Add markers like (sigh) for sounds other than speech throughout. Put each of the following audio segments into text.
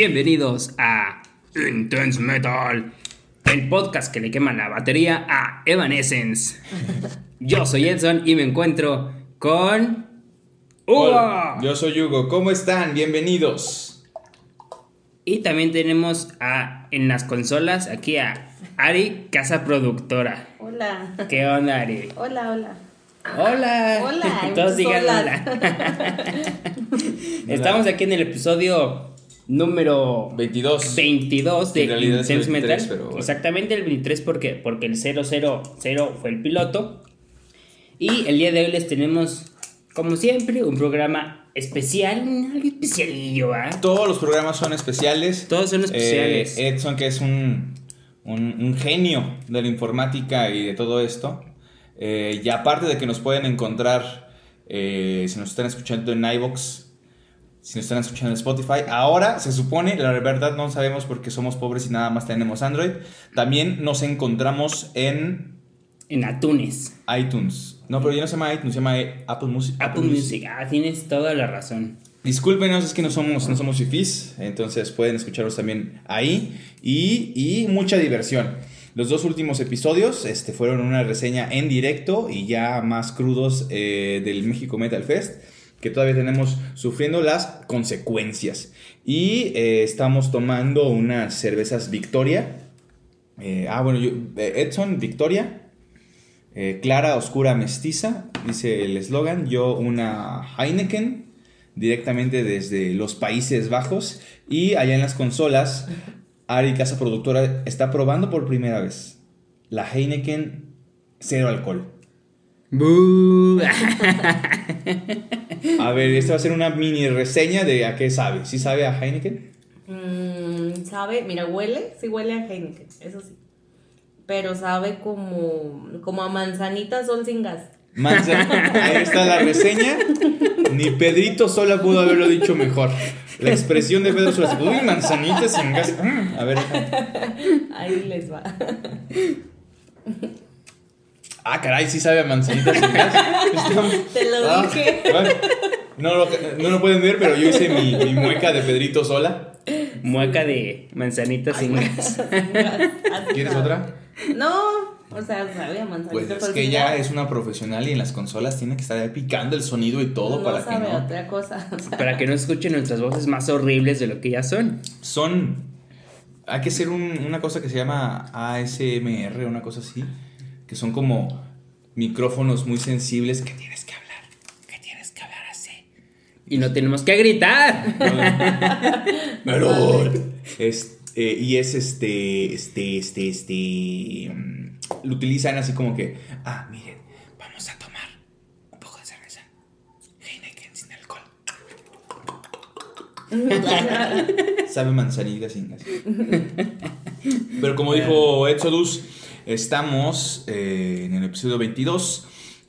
Bienvenidos a Intense Metal, el podcast que le quema la batería a Evanescence. Yo soy Edson y me encuentro con Hugo. Hola, yo soy Hugo, ¿cómo están? Bienvenidos. Y también tenemos a, en las consolas aquí a Ari, casa productora. Hola. ¿Qué onda, Ari? Hola, hola. Hola. Hola, (laughs) Todos digan hola. (laughs) Estamos aquí en el episodio número 22. 22 de es el Intense 23, Metal. pero bueno. Exactamente el 23 porque, porque el 000 fue el piloto. Y el día de hoy les tenemos, como siempre, un programa especial, algo especialillo, ¿ah? Todos los programas son especiales. Todos son especiales. Eh, Edson, que es un, un, un genio de la informática y de todo esto. Eh, y aparte de que nos pueden encontrar, eh, si nos están escuchando en iVoox, si nos están escuchando en Spotify, ahora se supone, la verdad no sabemos porque somos pobres y nada más tenemos Android. También nos encontramos en En Atunes. iTunes. No, pero ya no se llama iTunes, se llama Apple Music. Apple Music. Ah, tienes toda la razón. Discúlpenos, es que no somos, no somos fifís, entonces pueden escucharlos también ahí y, y mucha diversión. Los dos últimos episodios este, fueron una reseña en directo y ya más crudos eh, del México Metal Fest, que todavía tenemos sufriendo las consecuencias. Y eh, estamos tomando unas cervezas Victoria. Eh, ah, bueno, yo, eh, Edson, Victoria. Clara, oscura, mestiza, dice el eslogan. Yo una Heineken directamente desde los Países Bajos. Y allá en las consolas, Ari, casa productora, está probando por primera vez la Heineken cero alcohol. Bú. A ver, esta va a ser una mini reseña de a qué sabe. ¿Sí sabe a Heineken? Mm, sabe, mira, huele, sí huele a Heineken, eso sí. Pero sabe como, como a manzanitas son sin gas. Manzana. Ahí está la reseña. Ni Pedrito Sola pudo haberlo dicho mejor. La expresión de Pedro Sola. Uy, manzanitas sin gas. Mm, A ver. Ahí les va. Ah, caray, sí sabe a manzanitas sin gas. (laughs) Te lo Ah, dije. bueno, no, lo, no lo pueden ver, pero yo hice mi, mi mueca de Pedrito Sola. Mueca de manzanitas sin gas. (laughs) ¿Quieres otra? No, o sea, sabe a manzanitas. Pues es que ella es una profesional y en las consolas tiene que estar ahí picando el sonido y todo no para que sabe no. otra cosa. o sea, Para que no escuchen nuestras voces más horribles de lo que ya son. Son. Hay que hacer un- una cosa que se llama ASMR, una cosa así. Que son como micrófonos muy sensibles que tienes que hablar. Que tienes que hablar así. Y no tenemos que gritar. (laughs) Melón. Es, eh, y es este, este, este, este. mm, Lo utilizan así como que. Ah, miren, vamos a tomar un poco de cerveza. Heineken sin alcohol. (laughs) Sabe manzanilla sin gas. (laughs) Pero como dijo Exodus, estamos eh, en el episodio 22.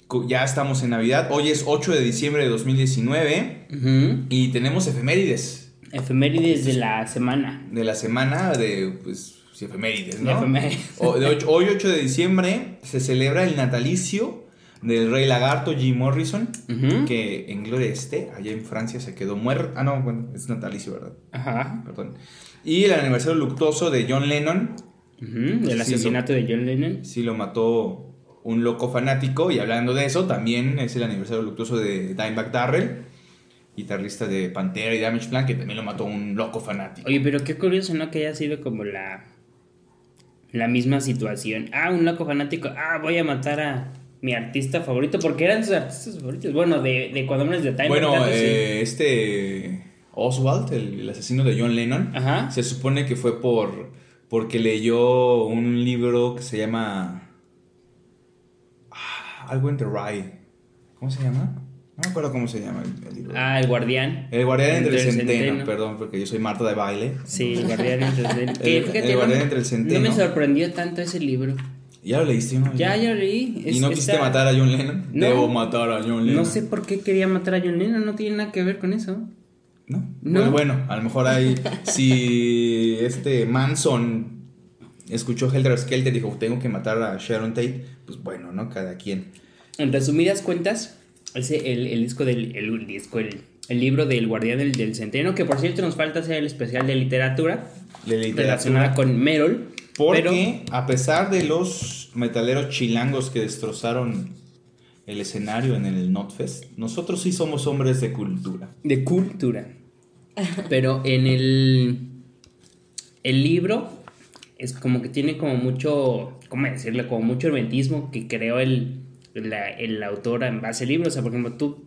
Co- Ya estamos en Navidad. Hoy es 8 de diciembre de 2019. Ujú. Y tenemos efemérides Efemérides de la semana. de la semana de, pues, efemérides, ¿no? Efemérides. O- de ocho- hoy, 8 de diciembre, se celebra el natalicio del rey lagarto Jim Morrison, que en gloria esté, allá en Francia se quedó muerto. Ah, no, bueno, es natalicio, ¿verdad? Ajá. Perdón. Y el aniversario luctuoso de John Lennon, Sí, asesinato de John Lennon. sí lo mató un loco fanático. Y hablando de eso, también es el aniversario luctuoso de Dimebag Darrell, guitarrista de Pantera y Damage Plan, que también lo mató un loco fanático. Oye, pero qué curioso, ¿no? Que haya sido como la. La misma situación. Ah, un loco fanático. Ah, voy a matar a mi artista favorito. Porque eran sus artistas favoritos. Bueno, de, de cuando de Time. Bueno, sí. eh, este Oswald, el, el asesino de John Lennon, Ajá. se supone que fue por porque leyó un libro que se llama ah, algo entre Rye. ¿Cómo se llama? No me acuerdo cómo se llama el, el libro. Ah, el guardián. el guardián entre, entre el el centeno, perdón, porque yo soy Marta de baile. Sí, el guardián entre el (laughs) centeno. El- guardián no, entre el No centeno. me sorprendió tanto ese libro. ¿Ya lo leíste? ¿no? Ya, ya lo leí. ¿Y Es- no quisiste matar a John Lennon? No. Debo matar a John Lennon. No sé por qué quería matar a John Lennon. No tiene nada que ver con eso. ¿No? No. Bueno, bueno, a lo mejor hay. (laughs) si este Manson escuchó Helter Skelter y dijo, tengo que matar a Sharon Tate, pues bueno, ¿no? Cada quien. En resumidas cuentas, ese, el, el disco del. El, disco, el, el libro del Guardián del, del Centeno, que por cierto nos falta hacer el especial de literatura, De literatura. relacionada con Merol. Porque a pesar de los metaleros chilangos que destrozaron el escenario en el Notfest, nosotros sí somos hombres de cultura. de cultura. Pero en el, el libro es como que tiene como mucho, ¿cómo decirlo? Como mucho hermetismo que creó el, la- el autor en base al libro. O sea, por ejemplo, tú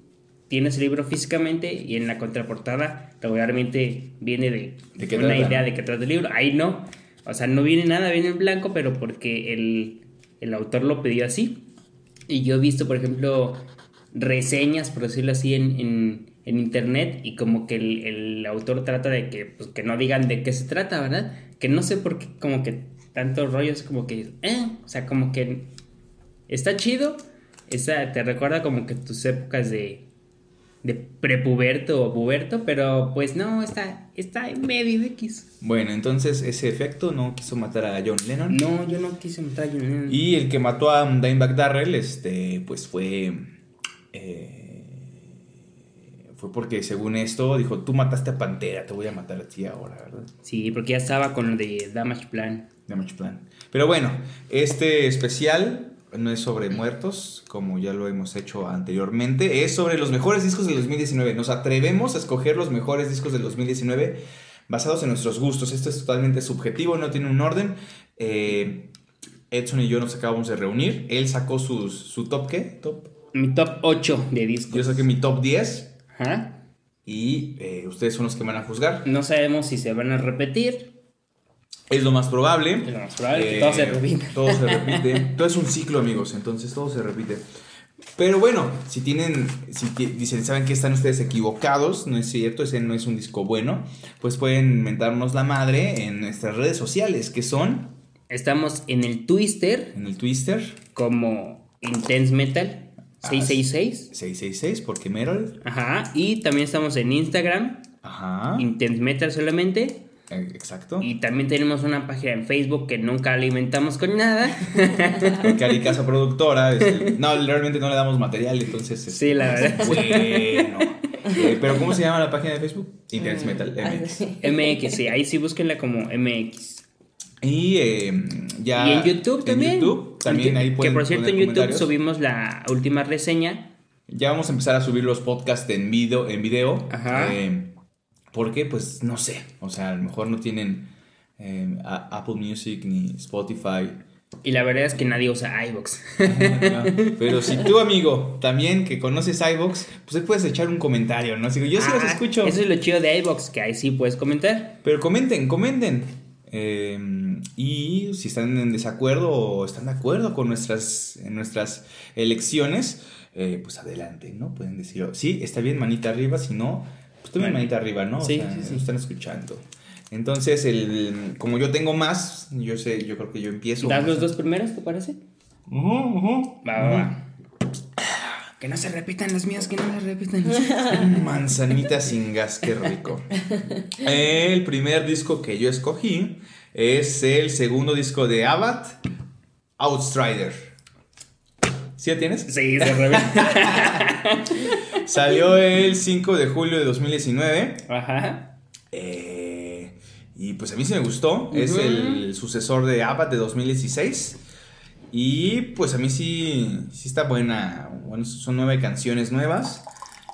tienes el libro físicamente y en la contraportada regularmente viene de, ¿De qué una trata? idea de qué trata el libro. Ahí no. O sea, no viene nada, viene en blanco, pero porque el, el autor lo pidió así. Y yo he visto, por ejemplo, reseñas, por decirlo así, en, en, en internet y como que el, el autor trata de que, pues, que no digan de qué se trata, ¿verdad? Que no sé por qué como que tantos rollos como que, eh, o sea, como que está chido, está, te recuerda como que tus épocas de, de prepuberto o puberto, pero pues no, está, está en medio de X. Bueno, entonces ese efecto no quiso matar a John Lennon. No, yo no quise matar a John Lennon. Y el que mató a Dimebag Darrell, este, pues fue. eh, fue porque según esto dijo: Tú mataste a Pantera, te voy a matar a ti ahora, ¿verdad? Sí, porque ya estaba con lo de Damage Plan. Damage Plan. Pero bueno, este especial no es sobre muertos, como ya lo hemos hecho anteriormente, es sobre los mejores discos del 2019. Nos atrevemos a escoger los mejores discos del 2019 basados en nuestros gustos. Esto es totalmente subjetivo, no tiene un orden. Eh, Edson y yo nos acabamos de reunir. Él sacó sus, su top, ¿qué? Top. Mi top 8 de discos. Yo saqué mi top 10 Ajá. y eh, ustedes son los que van a juzgar. No sabemos si se van a repetir. Es lo más probable. Es lo más probable que todo se repita. Todo se (laughs) repite. todo es un ciclo, amigos. Entonces todo se repite. Pero bueno, si tienen, si dicen, saben que están ustedes equivocados, no es cierto, ese no es un disco bueno, pues pueden mentarnos la madre en nuestras redes sociales, que son Estamos en el Twister en el Twister como Intense Metal 666. 666, porque Merol. Ajá. Y también estamos en Instagram, Ajá. Intense Metal solamente. eh, Exacto. Y también tenemos una página en Facebook que nunca alimentamos con nada. (laughs) Cari Casa Productora. este, no, realmente no le damos material, entonces. este, Sí, la verdad. (laughs) Bueno. Eh, pero ¿cómo se llama la página de Facebook? Intense Metal MX. MX, sí, ahí sí búsquenla como MX. Y eh, ya. y en YouTube también. En YouTube también ahí Que pueden por cierto en YouTube subimos la última reseña. Ya vamos a empezar a subir los podcasts en video. En video Ajá. eh, porque, pues, no sé. O sea, a lo mejor no tienen eh, a- Apple Music ni Spotify. Y la verdad es que nadie usa iVoox. (laughs) Pero si tú, amigo, también que conoces iVoox, pues ahí puedes echar un comentario, ¿no? Así que yo sí los Ah, escucho. Eso es lo chido de iVoox, que ahí sí puedes comentar. Pero comenten, comenten. Eh, y si están en desacuerdo o están de acuerdo con nuestras, en nuestras elecciones, eh, pues adelante, ¿no? Pueden decir, sí, está bien, manita arriba, si no, pues también manita arriba, ¿no? O Sí, sea, sí, sí. nos están escuchando. Entonces, el, como yo tengo más, yo sé, yo creo que yo empiezo. ¿Das los dos primeros, te parece? Ujú, ujú. Va, va, va. Que no se repitan las mías, que no se repitan las (laughs) mías. Manzanita sin gas, qué rico. (laughs) El primer disco que yo escogí es el segundo disco de Abad, Outstrider. ¿Sí lo tienes? Sí, se. (laughs) Salió el 5 de julio de 2019. Ajá. eh, y pues a mí sí me gustó. Es el sucesor de Abad de 2016. Y pues a mí sí, sí está buena. Bueno, son nueve canciones nuevas.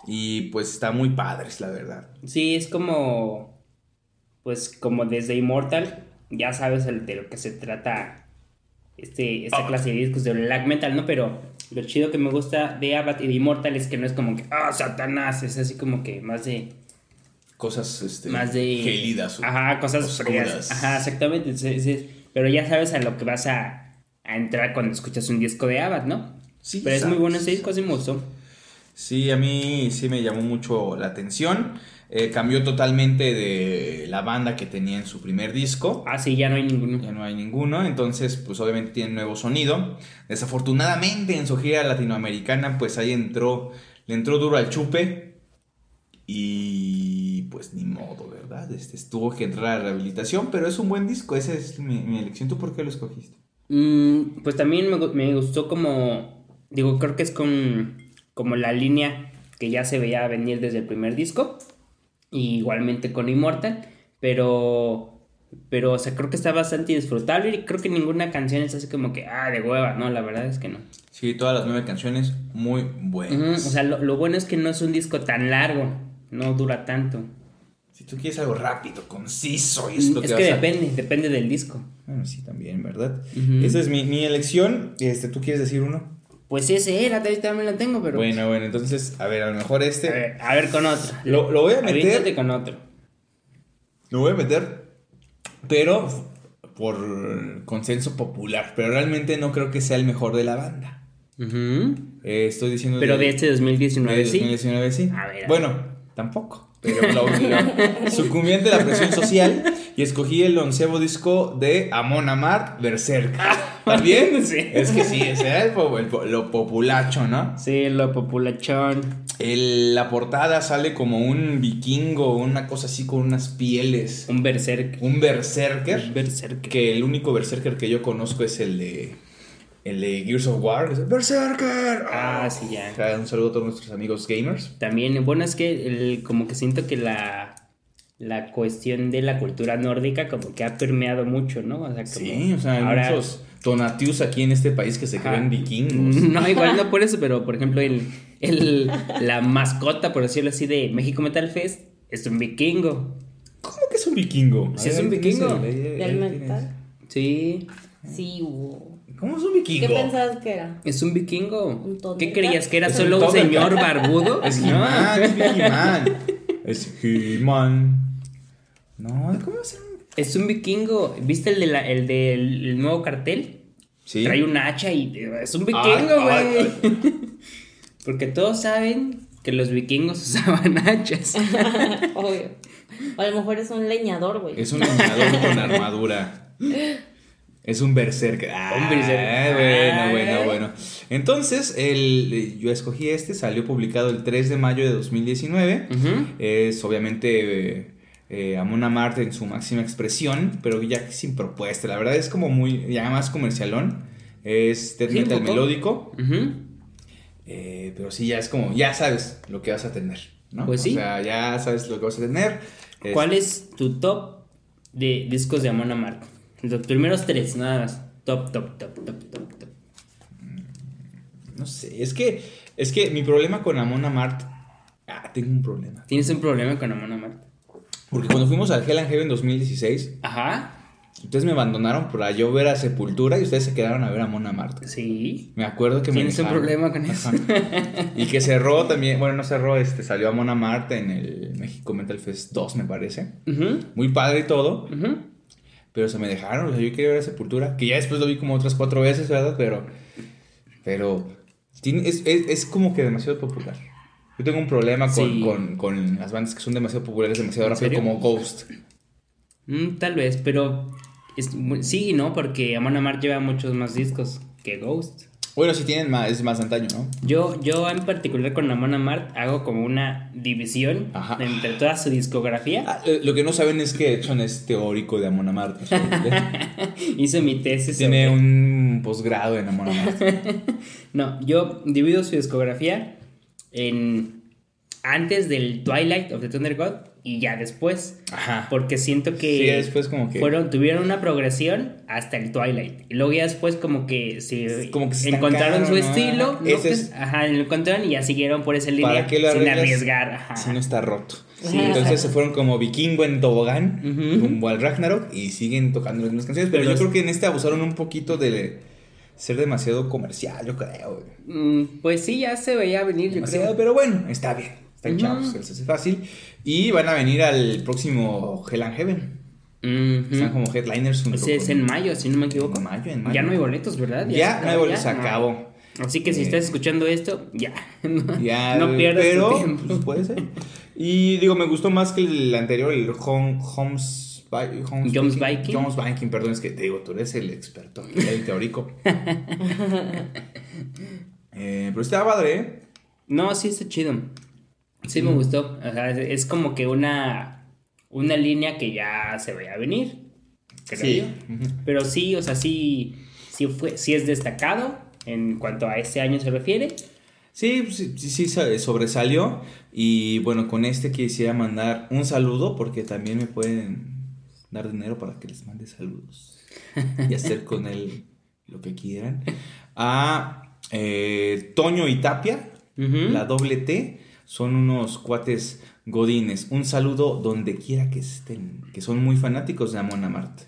Y pues está muy padres, la verdad. Sí, es como. Pues como desde Immortal, ya sabes el- de lo que se trata este, esta Ah. clase de discos de black metal, ¿no? Pero lo chido que me gusta de Abad y de Immortal es que no es como que, ah, Satanás, es así como que más de. Cosas este, Más de. gélidas. Ajá, cosas oscuras. frías. Ajá, exactamente. sí. Pero ya sabes a lo que vas a, a entrar cuando escuchas un disco de Abad, ¿no? Sí, Pero es muy bueno ese disco, sí me gustó. Sí, a mí sí me llamó mucho la atención. Eh, cambió totalmente de la banda que tenía en su primer disco. Ah, sí, ya no hay ninguno. Ya no hay ninguno, entonces pues obviamente tiene nuevo sonido. Desafortunadamente en su gira latinoamericana pues ahí entró, le entró duro al chupe y pues ni modo, ¿verdad? Este, tuvo que entrar a rehabilitación, pero es un buen disco, esa es mi, mi elección. ¿Tú por qué lo escogiste? Mm, pues también me, me gustó como, digo, creo que es con como la línea que ya se veía venir desde el primer disco. Y igualmente con Immortal. Pero. Pero, o sea, creo que está bastante disfrutable y creo que ninguna canción es así como que, ah, de hueva, no, la verdad es que no. Sí, todas las nueve canciones muy buenas. O sea, lo, lo bueno es que no es un disco tan largo, no dura tanto. si tú quieres algo rápido, conciso, y es lo Es que, que vas a- depende, depende del disco. Bueno, sí, también, ¿verdad? Esa es mi, mi elección. Este, ¿Tú quieres decir uno? Pues ese era, también lo tengo, pero. Bueno, bueno, entonces, a ver, a lo mejor A este. ver, a ver con otro. Lo, lo voy a meter. Con otro. Lo voy a meter, pero por consenso popular. Pero realmente no creo que sea el mejor de la banda. Eh, estoy diciendo. Pero de este 2019 de sí. 2019 sí. A ver, a ver. Bueno, tampoco. Pero sucumbí ante la presión social y escogí el onceavo disco de Amon Amart Berserk. ¿También? Sí. Es que sí, ese era el lo populacho, ¿no? Sí, lo populachón. El- la portada sale como un vikingo, una cosa así con unas pieles. Un berserk. Un berserker. Un berserk. Que el único berserker que yo conozco es el de. El de Gears of War. Es el ¡Berserker! Ah, sí, ya. Un saludo a todos nuestros amigos gamers. También, bueno, es que el, como que siento que la, la cuestión de la cultura nórdica como que ha permeado mucho, ¿no? O sea, como Sí, o sea, hay ahora- muchos Tonatius aquí en este país que se Ajá. creen vikingos. (laughs) No, igual no por eso, pero por ejemplo, el, el, la mascota, por decirlo así, de México Metal Fest es un vikingo. ¿Cómo que es un vikingo? Sí, es un ¿tienes vikingo. ¿Del metal? Sí, Sí, hubo. ¿Cómo es un ¿Qué vikingo? pensabas que era? es un vikingo. ¿Un? ¿Qué creías? ¿Que era Es solo un un señor barbudo? (laughs) Es No. He-Man, es He-Man. (laughs) Es He-Man. No, ¿cómo va a ser un.? Es un vikingo. ¿Viste el, de la- el del el nuevo cartel? Sí. Trae un hacha y es un vikingo, güey. (laughs) Porque todos saben que los vikingos usaban hachas. Obvio. O a lo mejor es un leñador, güey. Es un leñador con armadura. Es un berserker. Ah, Un berserker. Bueno, Ay. bueno, bueno. Entonces, el, yo escogí este, salió publicado el 3 de mayo de 2019. Ujú. Es obviamente eh, eh, Amart en su máxima expresión, pero ya sin propuesta. La verdad es como muy, ya más comercialón. Es death Sí, metal melódico. Eh, pero sí, ya es como, ya sabes lo que vas a tener, ¿no? Pues sí. O sea, ya sabes lo que vas a tener. ¿Cuál es tu top de discos de Amon Amarth? Los primeros tres, nada más. Top, top, top, top, top, top. No sé, es que, es que mi problema con Amon Amart, ah, tengo un problema. ¿Tienes un problema con Amon Amarth? Porque cuando fuimos al Hell and Heaven 2016, Ajá. ustedes me abandonaron para yo ver a Sepultura y ustedes se quedaron a ver a Amon Amart. Sí. Me acuerdo que me ¿Tienes un problema con eso? Y que cerró también, bueno, no cerró, este, salió Amon Amart en el México Metal Fest 2, me parece. Muy padre y todo, ujú. Pero se me dejaron, o sea, yo quería ver a Sepultura, que ya después lo vi como otras cuatro veces, ¿verdad? Pero, pero, tiene- es, es, es como que demasiado popular. Yo tengo un problema con, Sí. con, con las bandas que son demasiado populares, demasiado ¿En rápido, serio? como Ghost. Mm, tal vez, pero es sí no, porque Amon Amarth lleva muchos más discos que Ghost. Bueno, si tienen más, es más antaño, ¿no? Yo, yo en particular con Amon Amarth hago como una división Ajá. entre toda su discografía. Ah, eh, lo que no saben es que Edson es teórico de Amon Amart. o sea, (laughs) Hice mi tesis. Tiene sobre- un posgrado en Amon Amart. (laughs) No, yo divido su discografía en antes del Twilight of the Thunder God y ya después. Ajá. Porque siento que Sí, ya después como que- fueron, tuvieron una progresión hasta el Twilight. Y luego ya después como que se, Como que se encontraron su estilo. Ajá. ¿no? Es- Ajá, lo encontraron y ya siguieron por esa línea ¿Para qué lo sin arreglas arriesgar. Ajá. Si no está roto. Sí, Entonces exacto. se fueron como vikingo en tobogán, Ujú. rumbo al Ragnarok y siguen tocando las mismas canciones. Pero, Pero yo es- creo que en este abusaron un poquito de ser demasiado comercial, yo creo. Mm, Pues sí, ya se veía venir, yo Demasiado, creo. pero bueno, está bien. Están Ujú. chavos, se les hace fácil. Y van a venir al próximo Hell and Heaven. Están como headliners. Ese es en mayo, si no me equivoco. En mayo, en mayo. Ya no hay boletos, ¿verdad? Ya no hay boletos, se acabó. Así que si Eh, estás escuchando esto, ya. (laughs) No, Ya, no pierdas pero, tu tiempo. pues, (laughs) puede ser. Y digo, me gustó más que el anterior, el Home, Homes, Jones Viking. Jones Viking, perdón, es que te digo, tú eres el experto, el (laughs) teórico. Eh, pero estaba padre, ¿eh? No, sí está chido. Sí me gustó. O sea, es, es como que una, una línea que ya se veía venir. creo Sí. yo. Pero sí, o sea, sí, sí, fue, sí es destacado en cuanto a este año se refiere. Sí, sí, sí, sí, sa- sobresalió. Y bueno, con este quisiera mandar un saludo porque también me pueden dar dinero para que les mande saludos y hacer con él lo que quieran. A eh, Toño y Tapia, la doble T, son unos cuates godines. Un saludo donde quiera que estén, que son muy fanáticos de Amon Amart.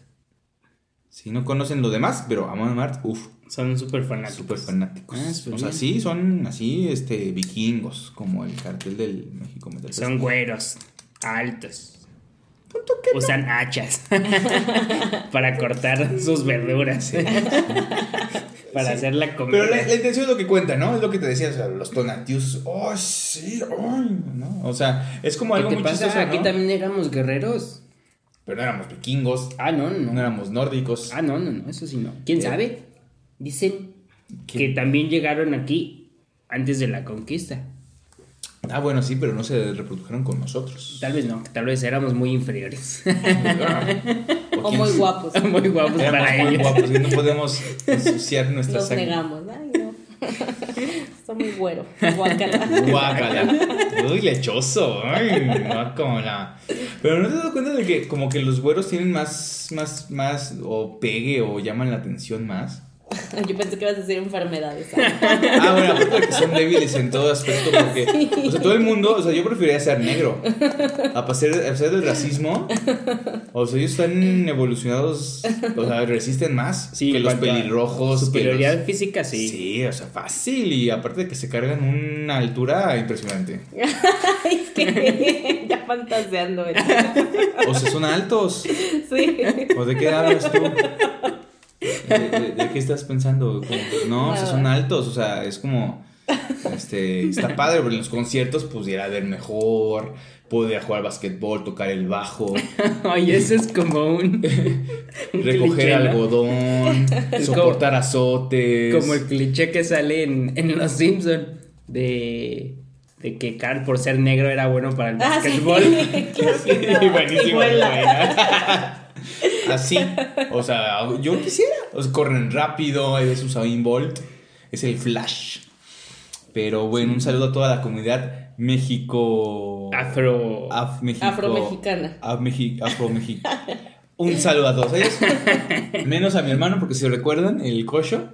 Si no conocen lo demás, pero Amon Amart, uff, Son súper fanáticos. Súper fanáticos. Ah, o sea, sí, son así, este, vikingos, como el cartel del México Metal Son güeros, altos. Usan hachas (laughs) para cortar sus verduras. Para hacer la comida. Pero la, la intención es lo que cuenta, ¿no? Es lo que te decía, o sea, los tonatius, oh, sí, ¿no? O sea, es como ¿Qué algo muy pasa? chistoso, Aquí ¿no? también éramos guerreros. Pero no éramos vikingos, Ah, no, no. no éramos nórdicos. Ah, no, no, no, eso sí no. ¿Quién Eh, sabe? Dicen que también llegaron aquí antes de la conquista. Ah, bueno, sí, pero no se reprodujeron con nosotros. Tal vez no, tal vez éramos muy inferiores. (laughs) O muy guapos. (laughs) muy guapos Éramos para muy ellos. guapos y no podemos ensuciar (laughs) nuestra Los sangre. negamos. Ay, no. (laughs) Está muy güero. Guácala. Guácala. Uy, lechoso. Ay, guácala. Pero no te das cuenta de que como que los güeros tienen más, más, más, o pegue o llaman la atención más. (laughs) Yo pensé que ibas a decir enfermedades. (laughs) Ah, bueno, aparte de que son débiles en todo aspecto, porque, o sea, todo el mundo, o sea, yo preferiría ser negro. A pesar, a pesar del racismo, o sea, ellos están evolucionados, o sea, resisten más Sí, que los pelirrojos. que Superioridad los- física, sí. Sí, o sea, fácil. Y aparte de que se cargan una altura impresionante. (laughs) Ay, es que ya fantaseando. ¿eh? O sea, son altos. Sí. ¿O de qué hablas tú? ¿De, de- de qué estás pensando? Como, no, o sea, son altos, o sea, es como. Este, está padre, pero en los conciertos pudiera ver mejor, podría jugar basquetbol, tocar el bajo, (laughs) Oye, eso es como un. (laughs) un recoger cliché, ¿no? algodón, Es (laughs) soportar azotes. Como el cliché que sale en, en Los Simpson de, de que Carl por ser negro era bueno para el Ah, sí. basquetbol. Sí, buenísimo, Igual la- buena. Así, o sea, yo quisiera. O sea, corren rápido, es Usain Bolt, es el Flash. Pero bueno, un saludo a toda la comunidad México. Afro. Af- México- Afromexicana. Af- Mexi- Afro-Mexi- Un saludo a todos ellos. Menos a mi hermano, porque si recuerdan, el cocho.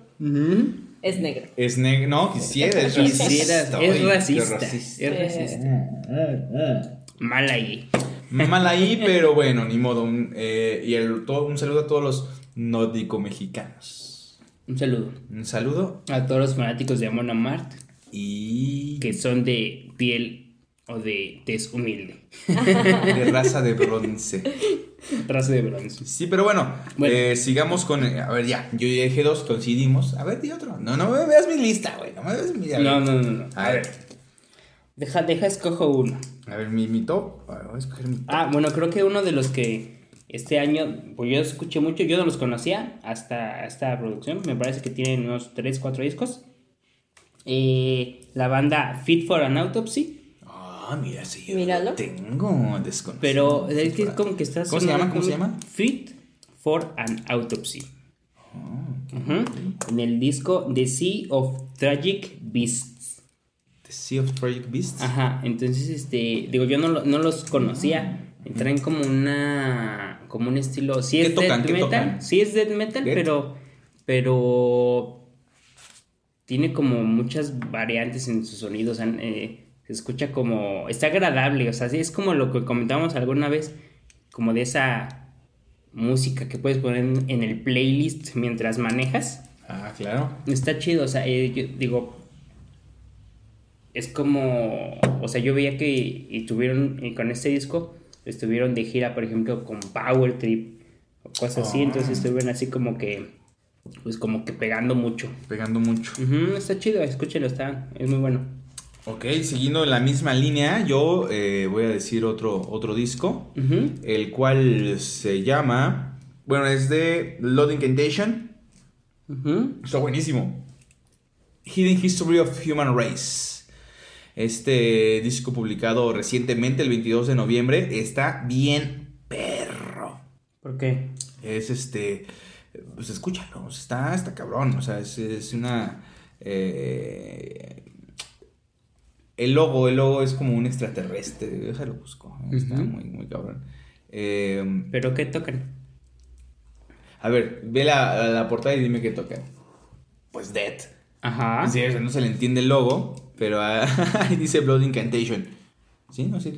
Es negro. es negro. No, quisiera, es Quisiera, racista. es Ay, qué racista. racista. Es racista. Mal ahí. Mal ahí, pero bueno, ni modo. Un, eh, y el, todo, un saludo a todos los nórdico mexicanos. Un saludo Un saludo a todos los fanáticos de Amon Amart y que son de piel o de tez humilde. de raza de bronce. (laughs) Raza de bronce. Sí, pero bueno, Bueno. eh, sigamos con. eh, a ver, ya, yo ya dije dos, coincidimos. A ver, di otro. No, no me veas mi lista, güey. No me veas mi. a ver. No, no, no, no. A A ver. ver. Deja, deja, escojo uno. A ver, mi, mi top. A ver, voy a escoger mi top. Ah, bueno, creo que uno de los que este año, pues yo escuché mucho, yo no los conocía hasta esta producción, me parece que tienen unos 3, 4 discos. Eh, la banda Fit for an Autopsy, Ah, mira, sí. yo Míralo. lo Tengo desconocido. pero es que es como que está ¿Cómo se llama? ¿Cómo se llama? Fit for an Autopsy. Ah. En el disco The Sea of Tragic Beasts. The Sea of Project Beasts. Ajá, entonces, este, digo, yo no, no los conocía. Traen como una, como un estilo, sí ¿Qué es tocan? death ¿Qué metal, tocan? sí es death metal, Death. pero, pero tiene como muchas variantes en sus sonidos, o sea, eh, se escucha como, está agradable, o sea, sí es como lo que comentábamos alguna vez, como de esa música que puedes poner en, en el playlist mientras manejas. Ah, claro. Está chido, o sea, eh, yo digo, es como, o sea, yo veía que estuvieron eh, con este disco, estuvieron de gira, por ejemplo, con Power Trip o cosas así, Ah. entonces estuvieron así como que, pues como que pegando mucho. Pegando mucho. Está chido, escúchelo, está, es muy bueno. Ok, siguiendo en la misma línea, yo eh, voy a decir otro, otro disco, el cual se llama, bueno, es de Blood Incantation, está buenísimo. Hidden History of Human Race. Este disco publicado recientemente, el 22 de noviembre, está bien perro. ¿Por qué? Es este. Pues escúchalo, está, está cabrón. O sea, es, es una. eh, el logo, el logo es como un extraterrestre. Déjalo busco. Está muy, muy cabrón. Eh, ¿Pero qué tocan? a ver, ve la, la portada y dime qué tocan. Pues Dead. Ajá. Sí, o sea, no se le entiende el logo, pero ah, (laughs) ahí dice Blood Incantation. ¿Sí? ¿No sé?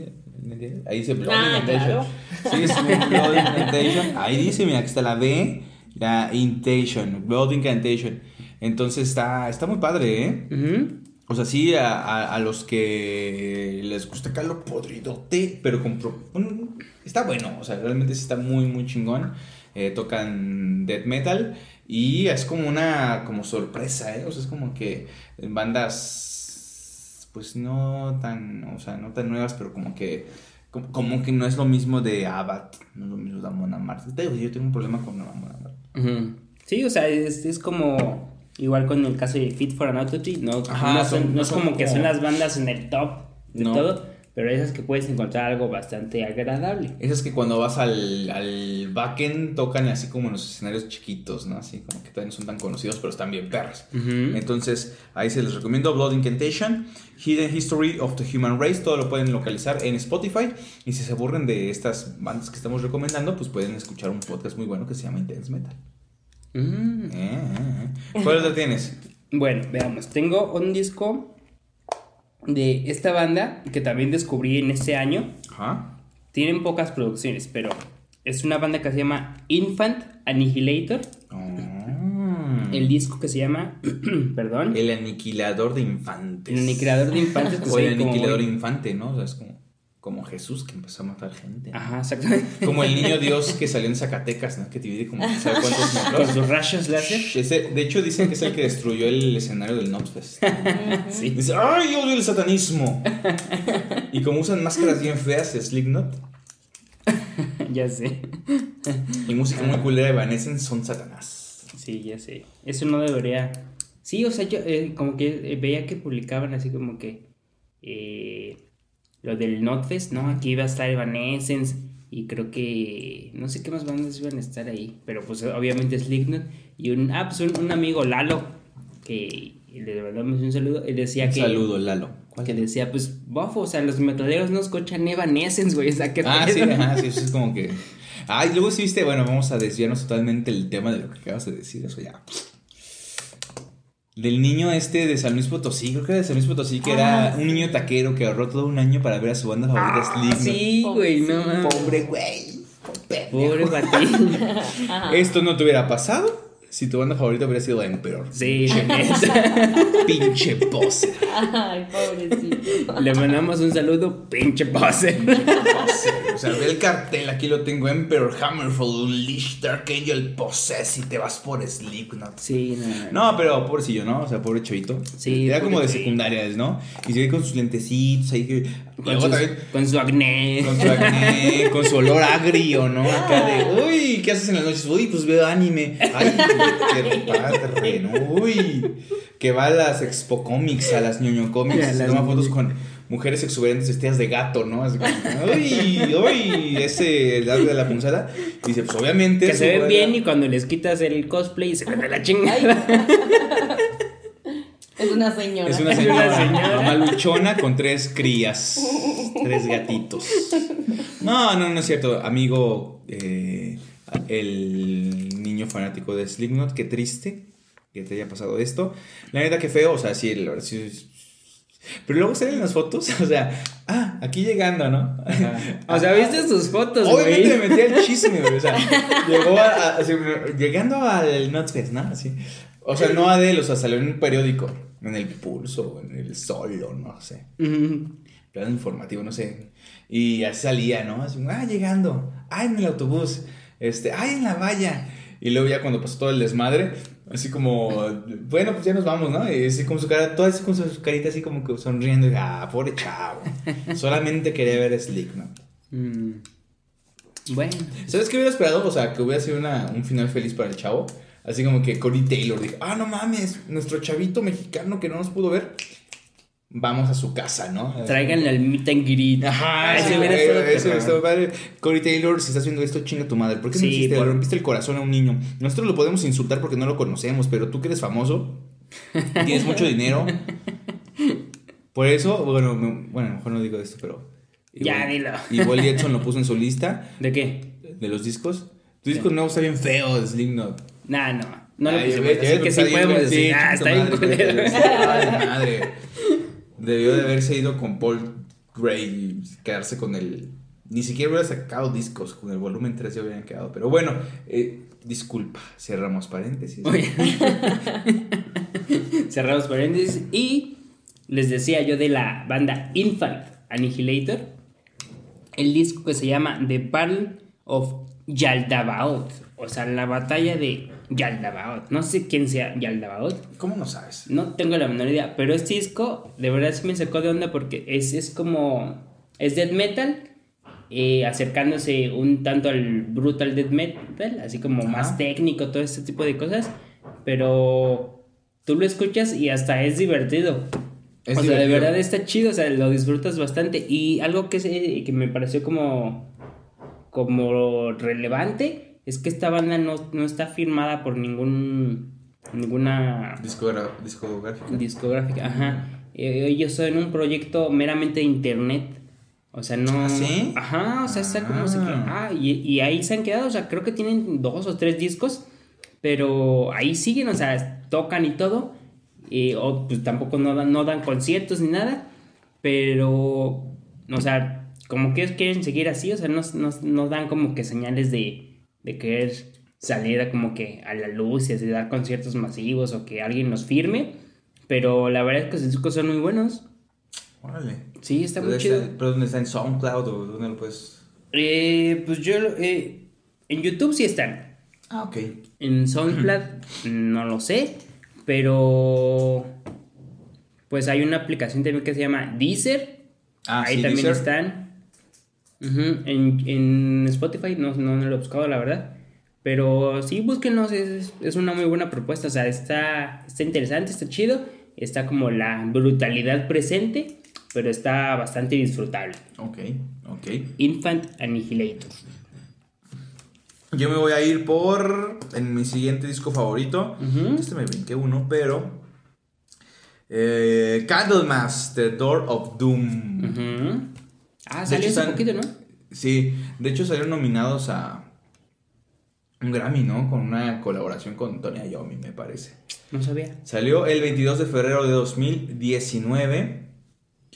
¿Le entiendes? Ahí dice Blood Ah, Incantation. claro. Sí, es Blood Incantation. Ahí dice, mira, aquí está la B, la Incantation, Blood Incantation. Entonces está, está muy padre, ¿eh? O sea, sí, a, a- a los que les gusta acá lo podridote, pero con... pro- bueno, está bueno, o sea, realmente sí está muy, muy chingón. Eh, tocan death metal y es como una como sorpresa, ¿eh? O sea, es como que bandas, pues no tan, o sea, no tan nuevas, pero como que... Como, como que no es lo mismo de Abad, no es lo mismo de Amon Amarth. Te digo, yo tengo un problema con Amon Amarth. Ujú. Sí, o sea, es, es como igual con el caso de Fit for an Autoty, no, Ajá, no, son- son- no es como que son las bandas en el top de No. todo, pero esas que puedes encontrar algo bastante agradable. Esas que cuando vas al, al backend tocan así como en los escenarios chiquitos, ¿no? Así como que todavía no son tan conocidos, pero están bien perros. Entonces, ahí se les recomiendo Blood Incantation, Hidden History of the Human Race, todo lo pueden localizar en Spotify. Y si se aburren de estas bandas que estamos recomendando, pues pueden escuchar un podcast muy bueno que se llama Intense Metal. Mm. Eh, eh, eh. ¿Cuál otra tienes? Bueno, veamos. Tengo un disco de esta banda que también descubrí en este año. Ajá. Tienen pocas producciones, pero es una banda que se llama Infant Annihilator. Oh. El disco que se llama, (clears throat) perdón, el, El aniquilador de infantes. aniquilador de infantes. que (laughs) O el como aniquilador muy- infante, ¿no? O sea, es como, como Jesús que empezó a matar gente. Ajá, exactamente. Como el niño Dios que (laughs) salió en Zacatecas, ¿no? Que divide como ¿sabe cuántos Con sus rayos láser. Ese- de hecho, dicen que es el que destruyó el escenario del Notfest. (laughs) Sí. Dice, ¡ay, odio el satanismo! (laughs) Y como usan máscaras bien feas, Slipknot, ya sé. y música muy culera de Evanescence son satanás. Sí, ya sé. Eso no debería. Sí, o sea, yo eh, como que eh, veía que publicaban así como que eh, lo del Notfest, ¿no? Aquí iba a estar Evanescence y creo que no sé qué más bandas iban a estar ahí, pero pues obviamente Slipknot y un, ah, pues un, un amigo Lalo que le mandamos un saludo, él decía Un que saludo, Lalo. que decía, pues, bofo, o sea, los metaleros no escuchan Evanescence, güey, o sea, que Ah, sí, ajá, sí, eso es como que... Ay, luego sí viste, bueno, vamos a desviarnos totalmente del tema de lo que acabas de decir, eso ya. Del niño este de San Luis Potosí, creo que era de San Luis Potosí, que era un niño taquero que ahorró todo un año para ver a su banda favorita, Ah, Slipknot. sí, güey, no mames. Pobre güey. Pobre Batín. (laughs) Esto no te hubiera pasado si tu banda favorita hubiera sido Emperor. Sí, la. (laughs) Pinche pose. Ay, pobrecito. Le mandamos un saludo, pinche pose. O sea, ve el cartel, aquí lo tengo. Emperor, Hammerfall, Unleashed, Dark Angel, Possess y te vas por Slipknot. Sí, no, no. No, pero pobrecillo, ¿no? O sea, pobre chavito. Sí, Era como de secundarias, ¿no? Y se ve con sus lentecitos ahí que... Con, Luego sus- también con su acné. con su acné, con su olor agrio, ¿no? Acá de, uy, ¿qué haces en las noches? Uy, pues veo anime. Ay, qué padre, ¿no? (laughs) Uy, que va a las Expo Comics, a las ñoño Comics, se toma fotos con mujeres exuberantes vestidas de gato, ¿no? Así como, uy, uy, ese lado de la punzada. Y dice, pues obviamente. Que se ven bien y cuando les quitas el cosplay se ven de la chingada. Es una señora. Es una Es una señora, señora. mamá luchona con tres crías, tres gatitos. No, no, no es cierto, amigo, eh, el niño fanático de Slipknot, qué triste que te haya pasado esto. La neta, qué feo, o sea, sí, la verdad, sí. Pero luego salen las fotos, (laughs) o sea, ah, aquí llegando, ¿no? (laughs) O sea, ¿viste sus fotos, Obviamente güey? me metí al chisme, güey. O sea, (laughs) llegó a, a- así, llegando al Notfest, ¿no? Así. O sea, no Adele, o sea, salió en un periódico, en el Pulso, en el Sol, o no sé. Ujú. Plan informativo, no sé. Y así salía, ¿no? Así, ah, llegando. Ah, en el autobús. Este, ay, en la valla. Y luego ya cuando pasó todo el desmadre, así como, bueno, pues ya nos vamos, ¿no? Y así como su cara, toda así con su carita así como que sonriendo. Y, ah, pobre chavo. (laughs) Solamente quería ver Slick, ¿no? Mm. Bueno. ¿Sabes qué hubiera esperado? O sea, que hubiera sido una- un final feliz para el chavo. Así como que Corey Taylor dijo, ah, no mames, nuestro chavito mexicano que no nos pudo ver, vamos a su casa, ¿no? Tráiganle al meet and greet. Ajá, hubiera estado eso estado padre. Corey Taylor, si estás viendo esto, chinga tu madre. ¿Por qué no Sí, hiciste? por- Le rompiste el corazón a un niño. Nosotros lo podemos insultar porque no lo conocemos, pero tú que eres famoso, (laughs) tienes mucho dinero. Por eso, bueno, me- bueno, mejor no digo esto, pero. Ya, dilo. Y Wally (laughs) Edson lo puso en su lista ¿De qué? de los discos. Tu disco nuevo está bien feo, Slipknot. Nah, no. No lo Ay, pusimos, ve, así que sí podemos decir. sí, Ah, está bien culero. Ay, madre. Debió de haberse ido con Paul Gray y quedarse con el. Ni siquiera hubiera sacado discos, con el volumen 3 ya hubieran quedado. Pero bueno, eh, disculpa, cerramos paréntesis. (laughs) Cerramos paréntesis. Y les decía yo de la banda Infant Annihilator. El disco que se llama The Battle of Yaldabaoth. O sea, la batalla de Yaldabaoth. No sé quién sea Yaldabaoth. ¿Cómo no sabes? No tengo la menor idea. Pero este disco de verdad sí me sacó de onda porque es, es como. Es death metal. eh, acercándose un tanto al brutal death metal. Así como Ajá. más técnico, todo este tipo de cosas. Pero tú lo escuchas y hasta es divertido. Es o sea, de verdad está chido, o sea, lo disfrutas bastante. Y algo que, se- que me pareció como, como relevante es que esta banda no, no está firmada por ningún ninguna Discogra- discográfica. discográfica. Ajá. Eh, ellos son un proyecto meramente de internet. O sea, no. ¿Ah, sí? Ajá, o sea, está como. Ah. se Ah, y, y ahí se han quedado. O sea, creo que tienen dos o tres discos. Pero ahí siguen, o sea, tocan y todo. Y, o pues tampoco no dan, no dan conciertos ni nada. Pero. O sea, como que ellos quieren seguir así. O sea, no, no, no dan como que señales de, de querer salir a como que a la luz y así dar conciertos masivos o que alguien los firme. Pero la verdad es que sus discos son muy buenos. Órale. Sí, está muy ¿Dónde chido. ¿Pero dónde está? ¿En SoundCloud o dónde lo puedes...? Eh, pues yo, eh, en YouTube sí están. Ah, ok. En SoundCloud (clears throat) no lo sé, pero pues hay una aplicación también que se llama Deezer. Ah, Ahí sí, también Deezer. están. Ujú, en, en Spotify no, no, no lo he buscado, la verdad. Pero sí, búsquenlos, es, es una muy buena propuesta. O sea, está, está interesante, está chido. Está como la brutalidad presente, pero está bastante disfrutable. Ok, ok. Infant Annihilator. Yo me voy a ir por. En mi siguiente disco favorito. Este me brinqué uno, pero. Eh, Candlemas, The Door of Doom. Ah, salió hecho, hace poquito, ¿no? Sí, de hecho salieron nominados a. Un Grammy, ¿no? Con una colaboración con Tony Iommi, me parece. No sabía. Salió el 22 de febrero de 2019.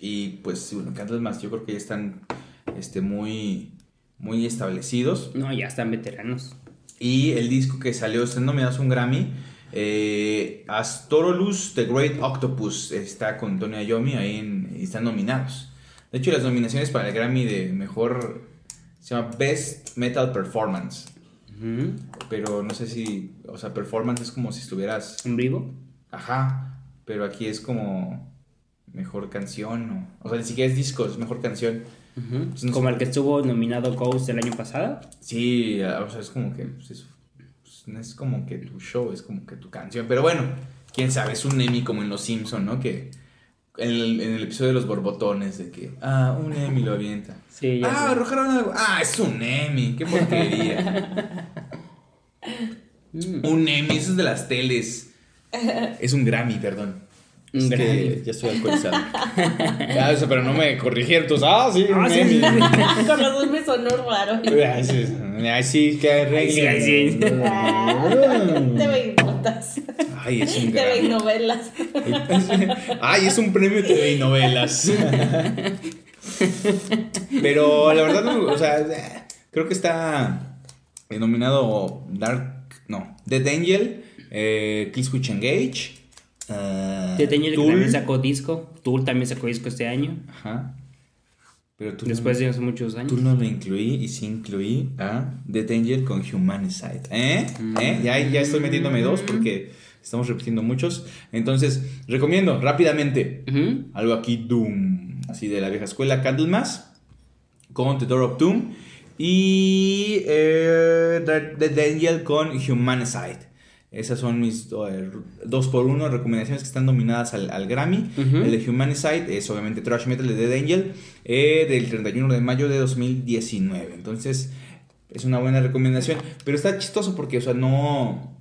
Y pues, bueno, Candlemas, yo creo que ya están este, muy, muy establecidos. No, ya están veteranos. Y el disco que salió, están nominados a un Grammy. Eh, Astorolus, The Great Octopus, está con Tony Iommi ahí en- y están nominados. De hecho, las nominaciones para el Grammy de mejor se llama Best Metal Performance. Pero no sé si, o sea, performance es como si estuvieras, ¿En vivo? ajá, pero aquí es como mejor canción, o, o sea, ni siquiera es disco, es mejor canción. No Como sé. el que estuvo nominado Ghost el año pasado. Sí, o sea, es como que pues, es, pues, no es como que tu show, es como que tu canción. Pero bueno, quién sabe, es un Emmy como en Los Simpson, ¿no? Que en el, en el episodio de los borbotones, de que, ah, un Emmy lo avienta. Sí, ya Ah, arrojaron algo. Ah, es un Emmy, qué porquería. Mm. un Emmy, eso es de las teles. (laughs) Es un Grammy, perdón. Un Es Grammy. que ya estoy alcoholizado. ya, o sea, pero no me corrigieron. Entonces, ah, sí, un Ah, sí. Emmy. Con razón me sonó raro. Ay, sí, que Ay, sí, ay, sí. (laughs) TV notas. Ay, es un TV Grammy. novelas. Ay, es un (laughs) (laughs) premio TV y novelas. (laughs) Pero la verdad, no, o sea, eh, creo que está eh, nominado Dark, no, Dead Angel, eh, Killswitch Engage, eh, Te Angel que también sacó disco. Tool también sacó disco este año. Ajá. Pero Tool Después no, de hace muchos años. Tool no lo incluí y sí incluí a Dead Angel con Humanicide. ¿Eh? ¿Eh? Ya, ya estoy metiéndome dos porque estamos repitiendo muchos. Entonces, recomiendo rápidamente. Algo aquí Doom, así de la vieja escuela, Candlemas, con The Door of Doom y eh, The, The Angel con Humanicide. Esas son mis eh, dos por uno recomendaciones que están nominadas al, al Grammy. El de Humanicide es obviamente Thrash Metal de The Angel eh, del 31 de mayo de 2019. Entonces es una buena recomendación. Pero está chistoso porque, o sea, no...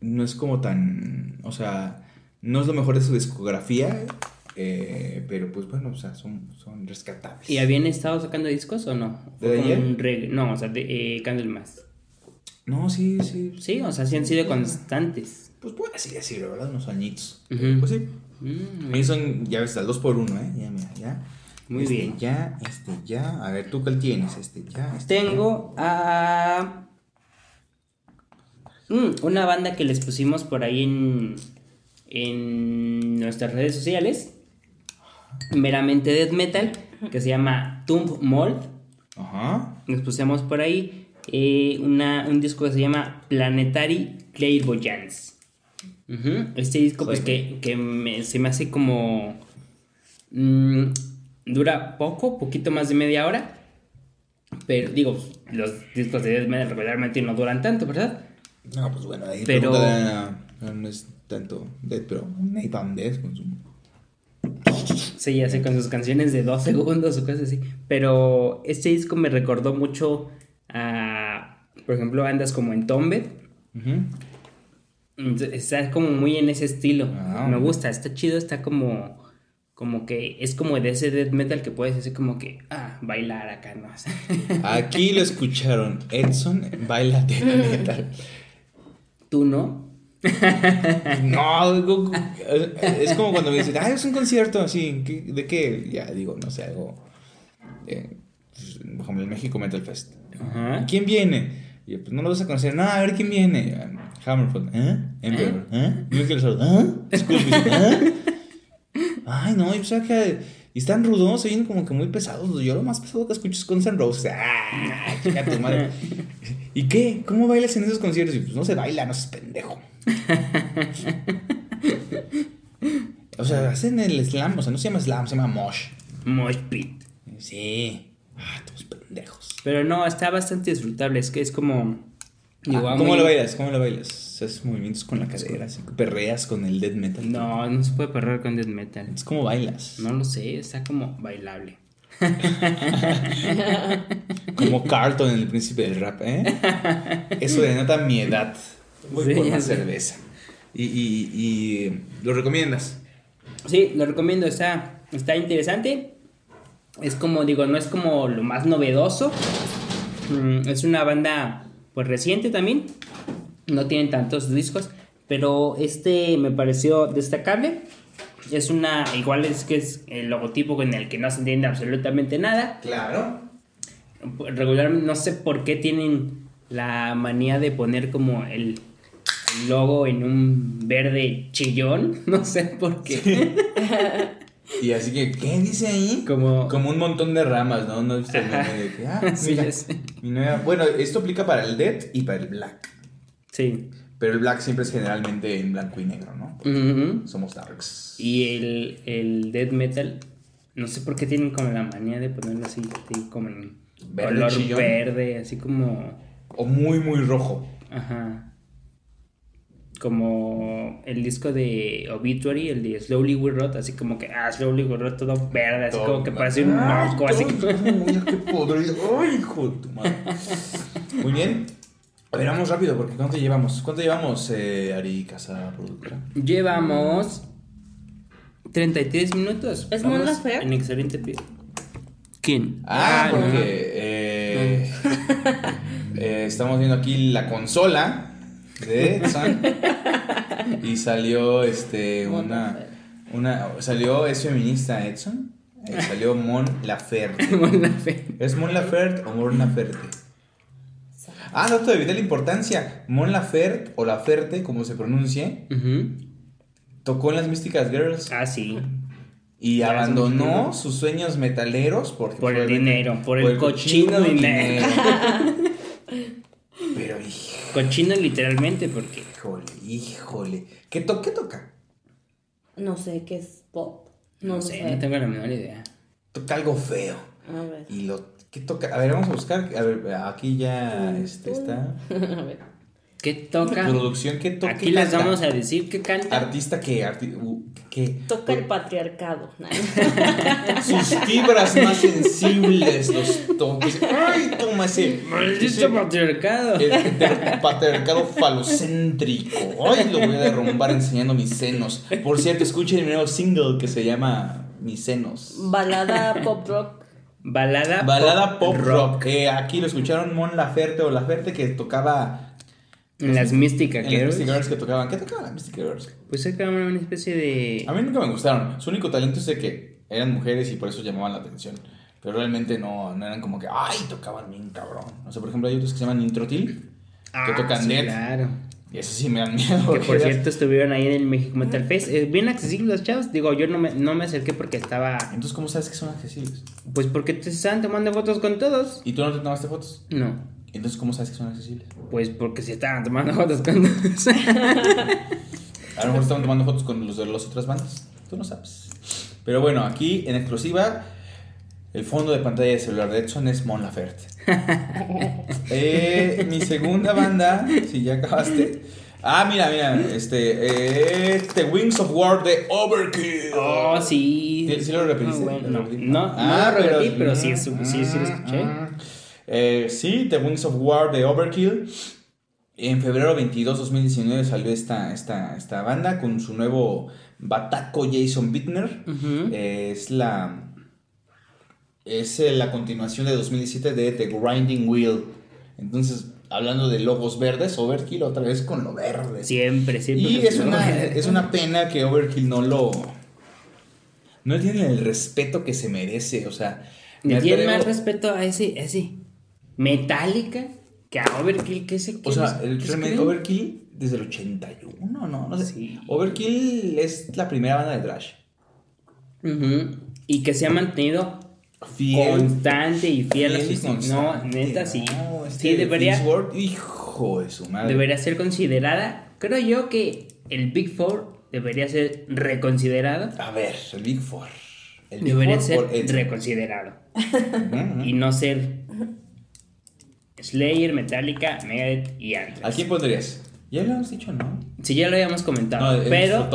No es como tan... O sea, No es lo mejor de su discografía, eh, pero pues bueno, o sea, son, son rescatables. ¿Y habían estado sacando discos o no? ¿De un reggae- No, o sea, de eh, Candlemas. No, sí, sí. Sí, o sea, sí han sido constantes. Pues puede así decirlo, ¿verdad? Unos añitos. Ujú. Pues sí. Mm, Ahí son, ya ves, 2 por 1 ¿eh? Ya, mira, ya. Muy Este bien. Ya, este ya. A ver, ¿tú cuál tienes? Este ya. Este Tengo a. Mm, una banda que les pusimos por ahí en, en nuestras redes sociales. Meramente death metal. Que se llama Tomb Mold. Ajá. Les pusimos por ahí eh, una, un disco que se llama Planetary Clairvoyance. Ujú, Este disco, pues que, que me- se me hace como. mm, dura poco, poquito más de media hora. Pero digo, los discos de death metal regularmente no duran tanto, ¿verdad? No, pues bueno, ahí Pero- no es tanto Dead, pero Nathan Death con su. Sí, ya sé, con sus canciones de dos segundos o cosas así. Pero este disco me recordó mucho a, por ejemplo, bandas como Entombed. Ujú. Entonces, Está como muy en ese estilo. Ah, me gusta, está chido, está como. Como que es como de ese death metal que puedes hacer como que. Ah, bailar acá, ¿no? (laughs) Aquí lo escucharon. Edson baila death (laughs) metal. Tú no. No, (laughs) es como cuando me dicen, ah, es un concierto así, ¿qué- ¿de qué? Ya digo, no sé, algo. eh, por ejemplo, el México Metal Fest. Ajá. ¿Quién viene? Y yo, pues no lo vas a conocer. No, a ver quién viene. Hammerfall, ¿eh? Emperor, ¿eh? Michael Sword, ¿eh? Scorpius, ¿eh? Ay, no, yo pensaba que. Y están rudos, se oyen como que muy pesados. Yo lo más pesado que escucho es Guns N' Roses. ¡Ah! tu madre. ¿Y qué? ¿Cómo bailas en esos conciertos? Y pues no se baila, no seas pendejo. O sea, hacen el slam, o sea, no se llama slam, se llama mosh. Mosh pit. Sí. Ah, pendejos. Pero no, está bastante disfrutable. Es que es como. digo, Ah, ¿Cómo muy- lo bailas? ¿Cómo lo bailas? Haces movimientos con la cadera, así, perreas con el death metal. No, no se puede perder con death metal. Es como bailas. No lo sé, está como bailable. (laughs) Como Carlton en el príncipe del rap, ¿eh? Eso denota mi edad. Voy Sí, por cerveza. Y, y, y lo recomiendas. Sí, lo recomiendo, está, está interesante. Es como, digo, no es como lo más novedoso. Mm, es una banda, pues reciente también. No tienen tantos discos, pero este me pareció destacable. Es una, igual es que es el logotipo en el que no se entiende absolutamente nada. Claro. Regularmente, no sé por qué tienen la manía de poner como el, el logo en un verde chillón. (laughs) No sé por qué. (laughs) Y así que, ¿qué dice ahí? Como- Como un montón de ramas, ¿no? ¿No viste de que, ah, (laughs) Sí, mira, ya sé. mi nueva- Bueno, esto aplica para el dead y para el black. Sí. Pero el black siempre es generalmente en blanco y negro, ¿no? Ujú. Somos darks. Y el, el death metal, no sé por qué tienen como la manía de ponerlo así, así como en Verde color chillón. verde, así como, O muy, muy rojo. ajá, como el disco de Obituary, el de Slowly We Rot, así como que, ah, Slowly We Rot, todo verde, así como que parece un Ay, moco, así Uy, qué podrido. Ay, hijo de tu madre. Muy bien. A ver, vamos rápido, porque ¿cuánto llevamos? ¿Cuánto llevamos, eh, Ari Casa Productora? Llevamos 33 minutos. ¿Es Mon Laferte? En excelente pie. ¿Quién? Ah, no. porque eh, (laughs) eh, estamos viendo aquí la consola de (laughs) y salió este una, una salió es feminista Edson Eh, salió Mon Laferte. (laughs) Mon Laferte. ¿es Mon Laferte o Mon Laferte? Ah, dato de vital importancia. Mon Laferte o Laferte como se pronuncie tocó en las Místicas Girls. Ah, sí. y Ya, abandonó sus sueños metaleros porque Por el dinero, por el cochino dinero. Pero hijo, (laughs) Cochino literalmente, porque. híjole, híjole. ¿Qué, to- qué toca? No sé qué es pop. No, No, lo sé, sé. no tengo la menor idea. Toca algo feo. A ver. Y lo ¿qué toca? A ver, vamos a buscar. A ver, aquí ya este está. (laughs) A ver. ¿Qué toca? Producción que toca. Aquí les vamos a decir que canta. Artista que. arti- uh, que Toca el patriarcado. (laughs) sus fibras más sensibles los toques. ¡Ay, toma ese! Maldito patriarcado. El, el patriarcado falocéntrico. Ay, lo voy a derrumbar enseñando mis senos. Por cierto, escuchen mi nuevo single que se llama Mis senos. Balada pop rock. Balada, Balada pop rock. Eh, aquí lo escucharon Mon Laferte o Laferte que tocaba. En las Mystic En las Girls. Mystic Girls que tocaban. ¿Qué tocaban las Mystic Girls? Pues era como una especie de. A mí nunca me gustaron. Su único talento es de que eran mujeres y por eso llamaban la atención. Pero realmente no, no eran como que, ay, tocaban bien cabrón. O sea, por ejemplo, hay otros que se llaman Introtil, que tocan Ah, sí, Dead. Claro. Y eso sí me dan (laughs) miedo. Que por cierto estuvieron ahí en el México Metal Fest. Eh, bien accesibles los chavos. Digo, yo no me, no me acerqué porque estaba. Entonces, ¿cómo sabes que son accesibles? Pues porque te estaban tomando fotos con todos. ¿Y tú no te tomaste fotos? No. Entonces, ¿cómo sabes que son accesibles? Pues porque se estaban tomando fotos con. (laughs) A lo mejor estaban tomando fotos con los de las otras bandas. Tú no sabes. Pero bueno, aquí en exclusiva, el fondo de pantalla de celular de Edson es Mon Laferte. (laughs) Eh, mi segunda banda, si ya acabaste. Ah, mira, mira, este, eh, The Wings of War de Overkill. oh, sí. ¿Sí, sí lo repetiste? Ah, bueno, ¿Lo no, repetiste? no, Ah, no lo repetí, pero, sí, sí, sí, sí lo escuché. mm. Eh, sí, The Wings of War de Overkill. En febrero 22 2019 salió esta, esta, esta banda con su nuevo bataco Jason Bittner. Eh, es la es eh, la continuación de 2017 de The Grinding Wheel. Entonces, hablando de logos verdes, Overkill otra vez con lo verde. Siempre, siempre. Y es una, es una pena que Overkill no lo. No tiene el respeto que se merece. O sea. Me atrevo- más respeto a ese, a ese Metallica que a Overkill, que ese. O sea, el creen. Overkill desde el 81, no, no sé. Sí. Overkill es la primera banda de thrash. Ujú. Y que se ha mantenido Fiel. constante y fiel a fiel y sus. No, neta, sí. no, este sí, de debería, Fitzward, hijo de su madre. debería ser considerada. Creo yo que el Big Four debería ser reconsiderado. A ver, el Big Four. El Big Debería Four ser reconsiderado. (laughs) Y no ser Slayer, Metallica, Megadeth y Anthrax. ¿A quién pondrías? Ya lo hemos dicho, ¿no? Sí, ya lo habíamos comentado, No, pero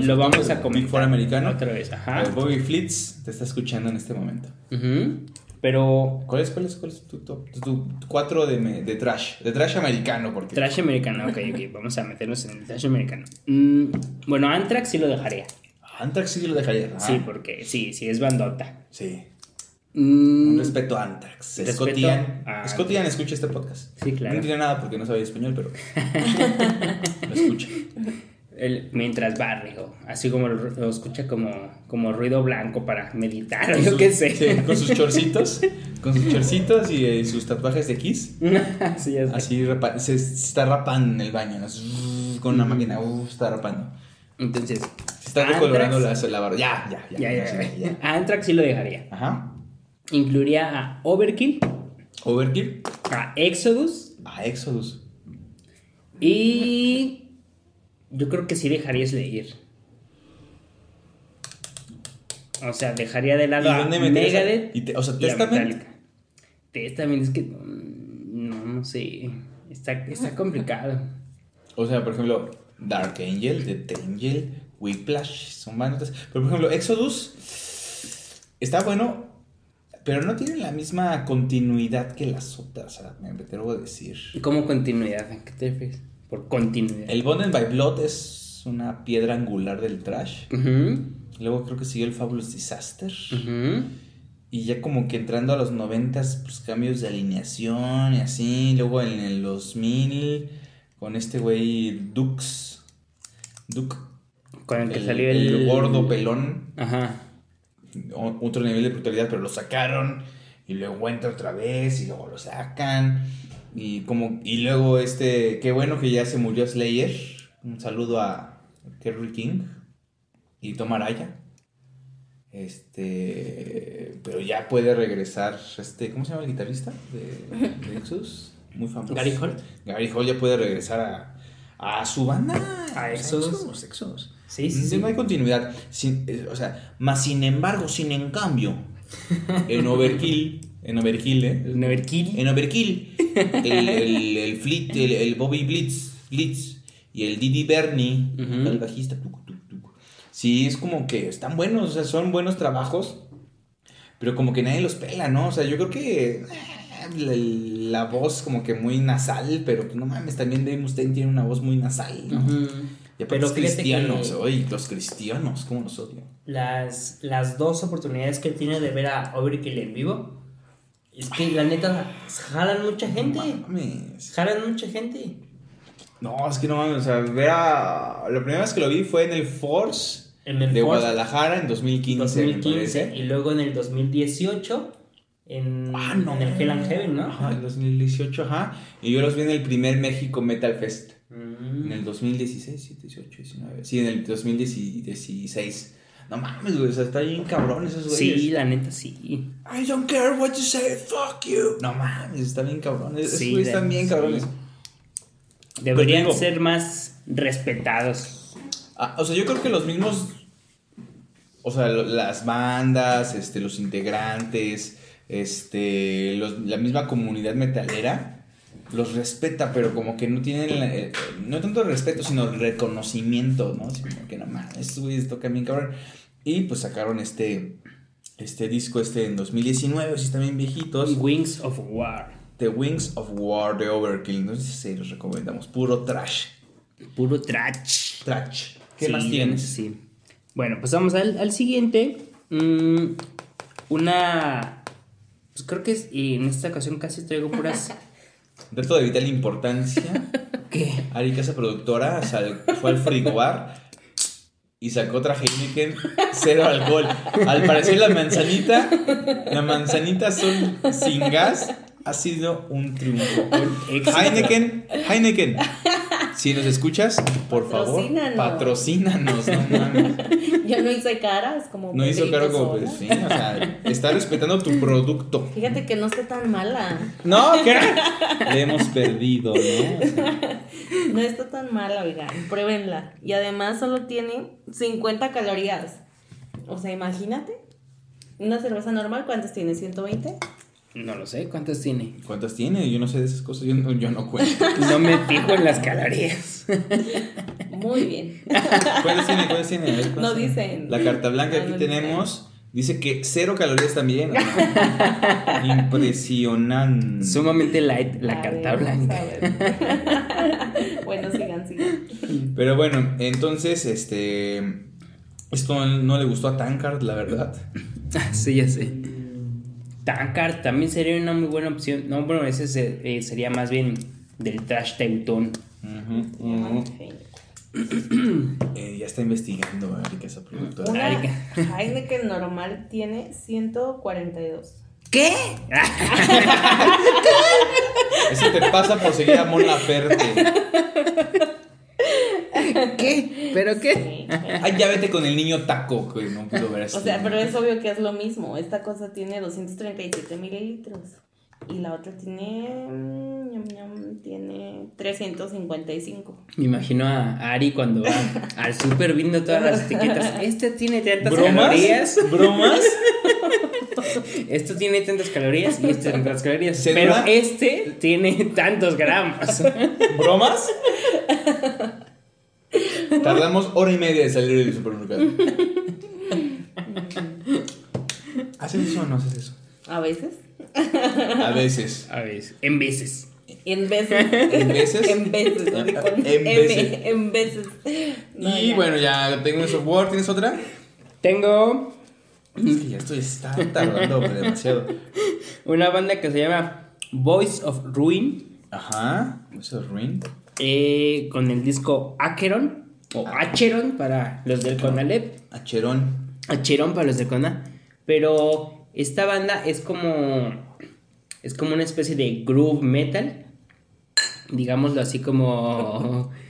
lo vamos a comentar Four americano. otra vez. Ajá. Ver, Bobby Flitz te está escuchando en este momento. Ujú. Pero ¿Cuál es, cuál es, cuál es tu top? Tu, tu cuatro de, me- de trash. De trash americano, porque. trash americano, ok, ok, vamos a meternos en el trash americano. Mm, bueno, Anthrax sí lo dejaría. Anthrax sí lo dejaría. ah, Sí, porque sí, sí es bandota. Sí. Mm, Un respeto a Anthrax. Respeto Scott Ian. a Scott Ian escucha este podcast. Sí, claro. No entiende nada porque no sabe español, pero. (laughs) lo escucha. el- mientras barre, o así como lo, lo escucha como, como ruido blanco para meditar, o yo Con qué sus- sé. sí, con sus chorcitos. (laughs) Con sus chorcitos y eh, sus tatuajes de Kiss. (laughs) Sí. Así rapa- se, se está rapando en el baño. Con una máquina. uh, está rapando. Entonces, Se está recolorando la, la barba. Ya, ya, ya. Ya, ya, ya, ya. ya. A Anthrax sí lo dejaría. Ajá. Incluiría a Overkill, Overkill. a Exodus A Exodus. y yo creo que sí dejaría Slayer. O sea, dejaría de lado ¿Y a Megadeth y te- o sea, Testament? Testament es que mm, no, no sé, está, está complicado. O sea, por ejemplo, Dark Angel, Death Angel, Whiplash, son bandas. Pero por ejemplo, Exodus está bueno, pero no tiene la misma continuidad que las otras, o sea, me atrevo a decir. ¿Cómo continuidad? ¿A qué te refieres? Por continuidad. El Bonded by Blood es una piedra angular del trash. Ujú, Luego creo que siguió el Fabulous Disaster. Y ya como que entrando a los noventas, pues cambios de alineación y así. Luego en el 2000, con este güey Dux. Duke. Con el que el, salió el... el gordo pelón. Ajá. Otro nivel de brutalidad, pero lo sacaron. Y luego entra otra vez y luego lo sacan. Y como y luego este, qué bueno que ya se murió Slayer. Un saludo a Kerry King y Tom Araya. Este, pero ya puede regresar este, ¿cómo se llama el guitarrista de, de Exodus? Muy famoso. Gary Hall. Gary Hall ya puede regresar a, a su banda. A. Exodus, Exodus. Sí, sí, sí. No hay continuidad. Sin- eh, o sea, más sin embargo, sin en cambio, en Overkill, en Overkill, ¿eh? El Neverkill. En Overkill, el, el, el Fleet, el, el Bobby Blitz, Blitz y el Didi Bernie, el bajista. tuc, tuc, tuc. Sí, es como que están buenos, o sea, son buenos trabajos, pero como que nadie los pela, ¿no? O sea, yo creo que eh, la, la voz como que muy nasal, pero pues, no mames, también Dave Mustaine tiene una voz muy nasal, ¿no? Y aparte Pero los cristianos, oye, los cristianos, ¿cómo los odio? las, las dos oportunidades que tiene de ver a Overkill en vivo, es que la neta jalan mucha gente. No mames. Jalan mucha gente. No, es que no mames, o sea, ver a... La primera vez que lo vi fue en el Force En el de Force Guadalajara en 2015, me 2015 parece. y luego en el 2018 en, Ah, no. en el Hell and Heaven, ¿no? Ajá, en 2018, ajá. Y yo los vi en el primer México Metal Fest. En el 2016, 18, 19. Sí, en el 2016. No mames, güey, o sea, está bien cabrón esos güeyes. Sí, la neta sí. I don't care what you say, fuck you. No mames, está bien cabrón. Esos Sí, güeyes están bien sí. cabrones. Deberían digo- ser más respetados. Ah, o sea, yo creo que los mismos. O sea, las bandas, este, los integrantes, este, los- la misma comunidad metalera los respeta, pero como que no tienen, la- eh, no tanto respeto, sino reconocimiento, ¿no? Así como que no mames, estos güeyes tocan bien cabrón. Y pues sacaron este, este disco este en 2019, si están bien viejitos. Wings of War. The Wings of War de Overkill. No sé si los recomendamos. Puro trash. Puro trash. Trash. ¿Qué Sí, más tienes? sí. Bueno, pues vamos al, al siguiente. Mm, una. Pues creo que es, y en esta ocasión casi traigo puras. (laughs) Dato de vital importancia. (laughs) ¿Qué? Ari Casa Productora sal- fue al frigobar y sacó otra Heineken cero alcohol. Al parecer la manzanita, la manzanita son sin gas, ha sido un triunfo. Heineken, Heineken, si nos escuchas, por favor, Patrocínanos. patrocínanos, no mames. (laughs) Yo no hice caras como No hizo caro como Sola. pues, sí, o sea, está respetando tu producto. Fíjate que no está tan mala. No, ¿qué? (laughs) Le hemos perdido, ¿no? O sea, No está tan mala, oigan. Pruébenla. Y además solo tiene 50 calorías. O sea, imagínate. Una cerveza normal, ¿cuántas tiene? ¿120? No lo sé, ¿cuántas tiene? ¿Cuántas tiene? Yo no sé de esas cosas, yo no, yo no cuento. (laughs) No me fijo en las calorías. (laughs) Muy bien. ¿Cuántas tiene? ¿Cuántas tiene? No dicen. La carta blanca aquí no tenemos. Dice que cero calorías también. ¿no? (laughs) Impresionante. Sumamente light la A carta ver, blanca. bueno, sigan, sigan. Pero bueno, entonces, este. Esto no le gustó a Tankard, la verdad. sí, ya sé. Tankard también sería una muy buena opción. No, bueno, ese se- eh, sería más bien del trash teutón. Ujú. (clears throat) Eh, ya está investigando Ari Casa Productora. Una Ay, Heineken normal tiene 142. ¿Qué? (laughs) Eso te pasa por seguir a Mon Laferte. (laughs) (laughs) ¿Qué? ¿Pero qué? Sí. Ay, ya vete con el niño taco, que no pudo ver O sea, pero es obvio que es lo mismo. Esta cosa tiene 237 mililitros. Y la otra tiene. mm, tiene 355. Me imagino a Ari cuando va al super viendo todas las etiquetas. (laughs) Este tiene tantas ¿Bromas? calorías. ¿Bromas? (laughs) Esto tiene tantas calorías y este tiene tantas calorías. ¿Se Pero este tiene tantos gramos. ¿Bromas? Tardamos hora y media de salir del supermercado. ¿Haces eso o no haces eso? A veces. A veces. A ver, en veces. En veces. ¿En veces? En veces. con En veces. En veces. No, y ya. bueno, ya tengo un software. ¿Tienes otra? Tengo Es que ya estoy está tardando demasiado. una banda que se llama Voice of Ruin. Ajá. Eso es Ruin. eh, con el disco Acheron. O Acheron para los del Conalep. Acherón. Acheron para los del Cona. Pero esta banda es como. Es como una especie de groove metal. Digámoslo así como. (laughs)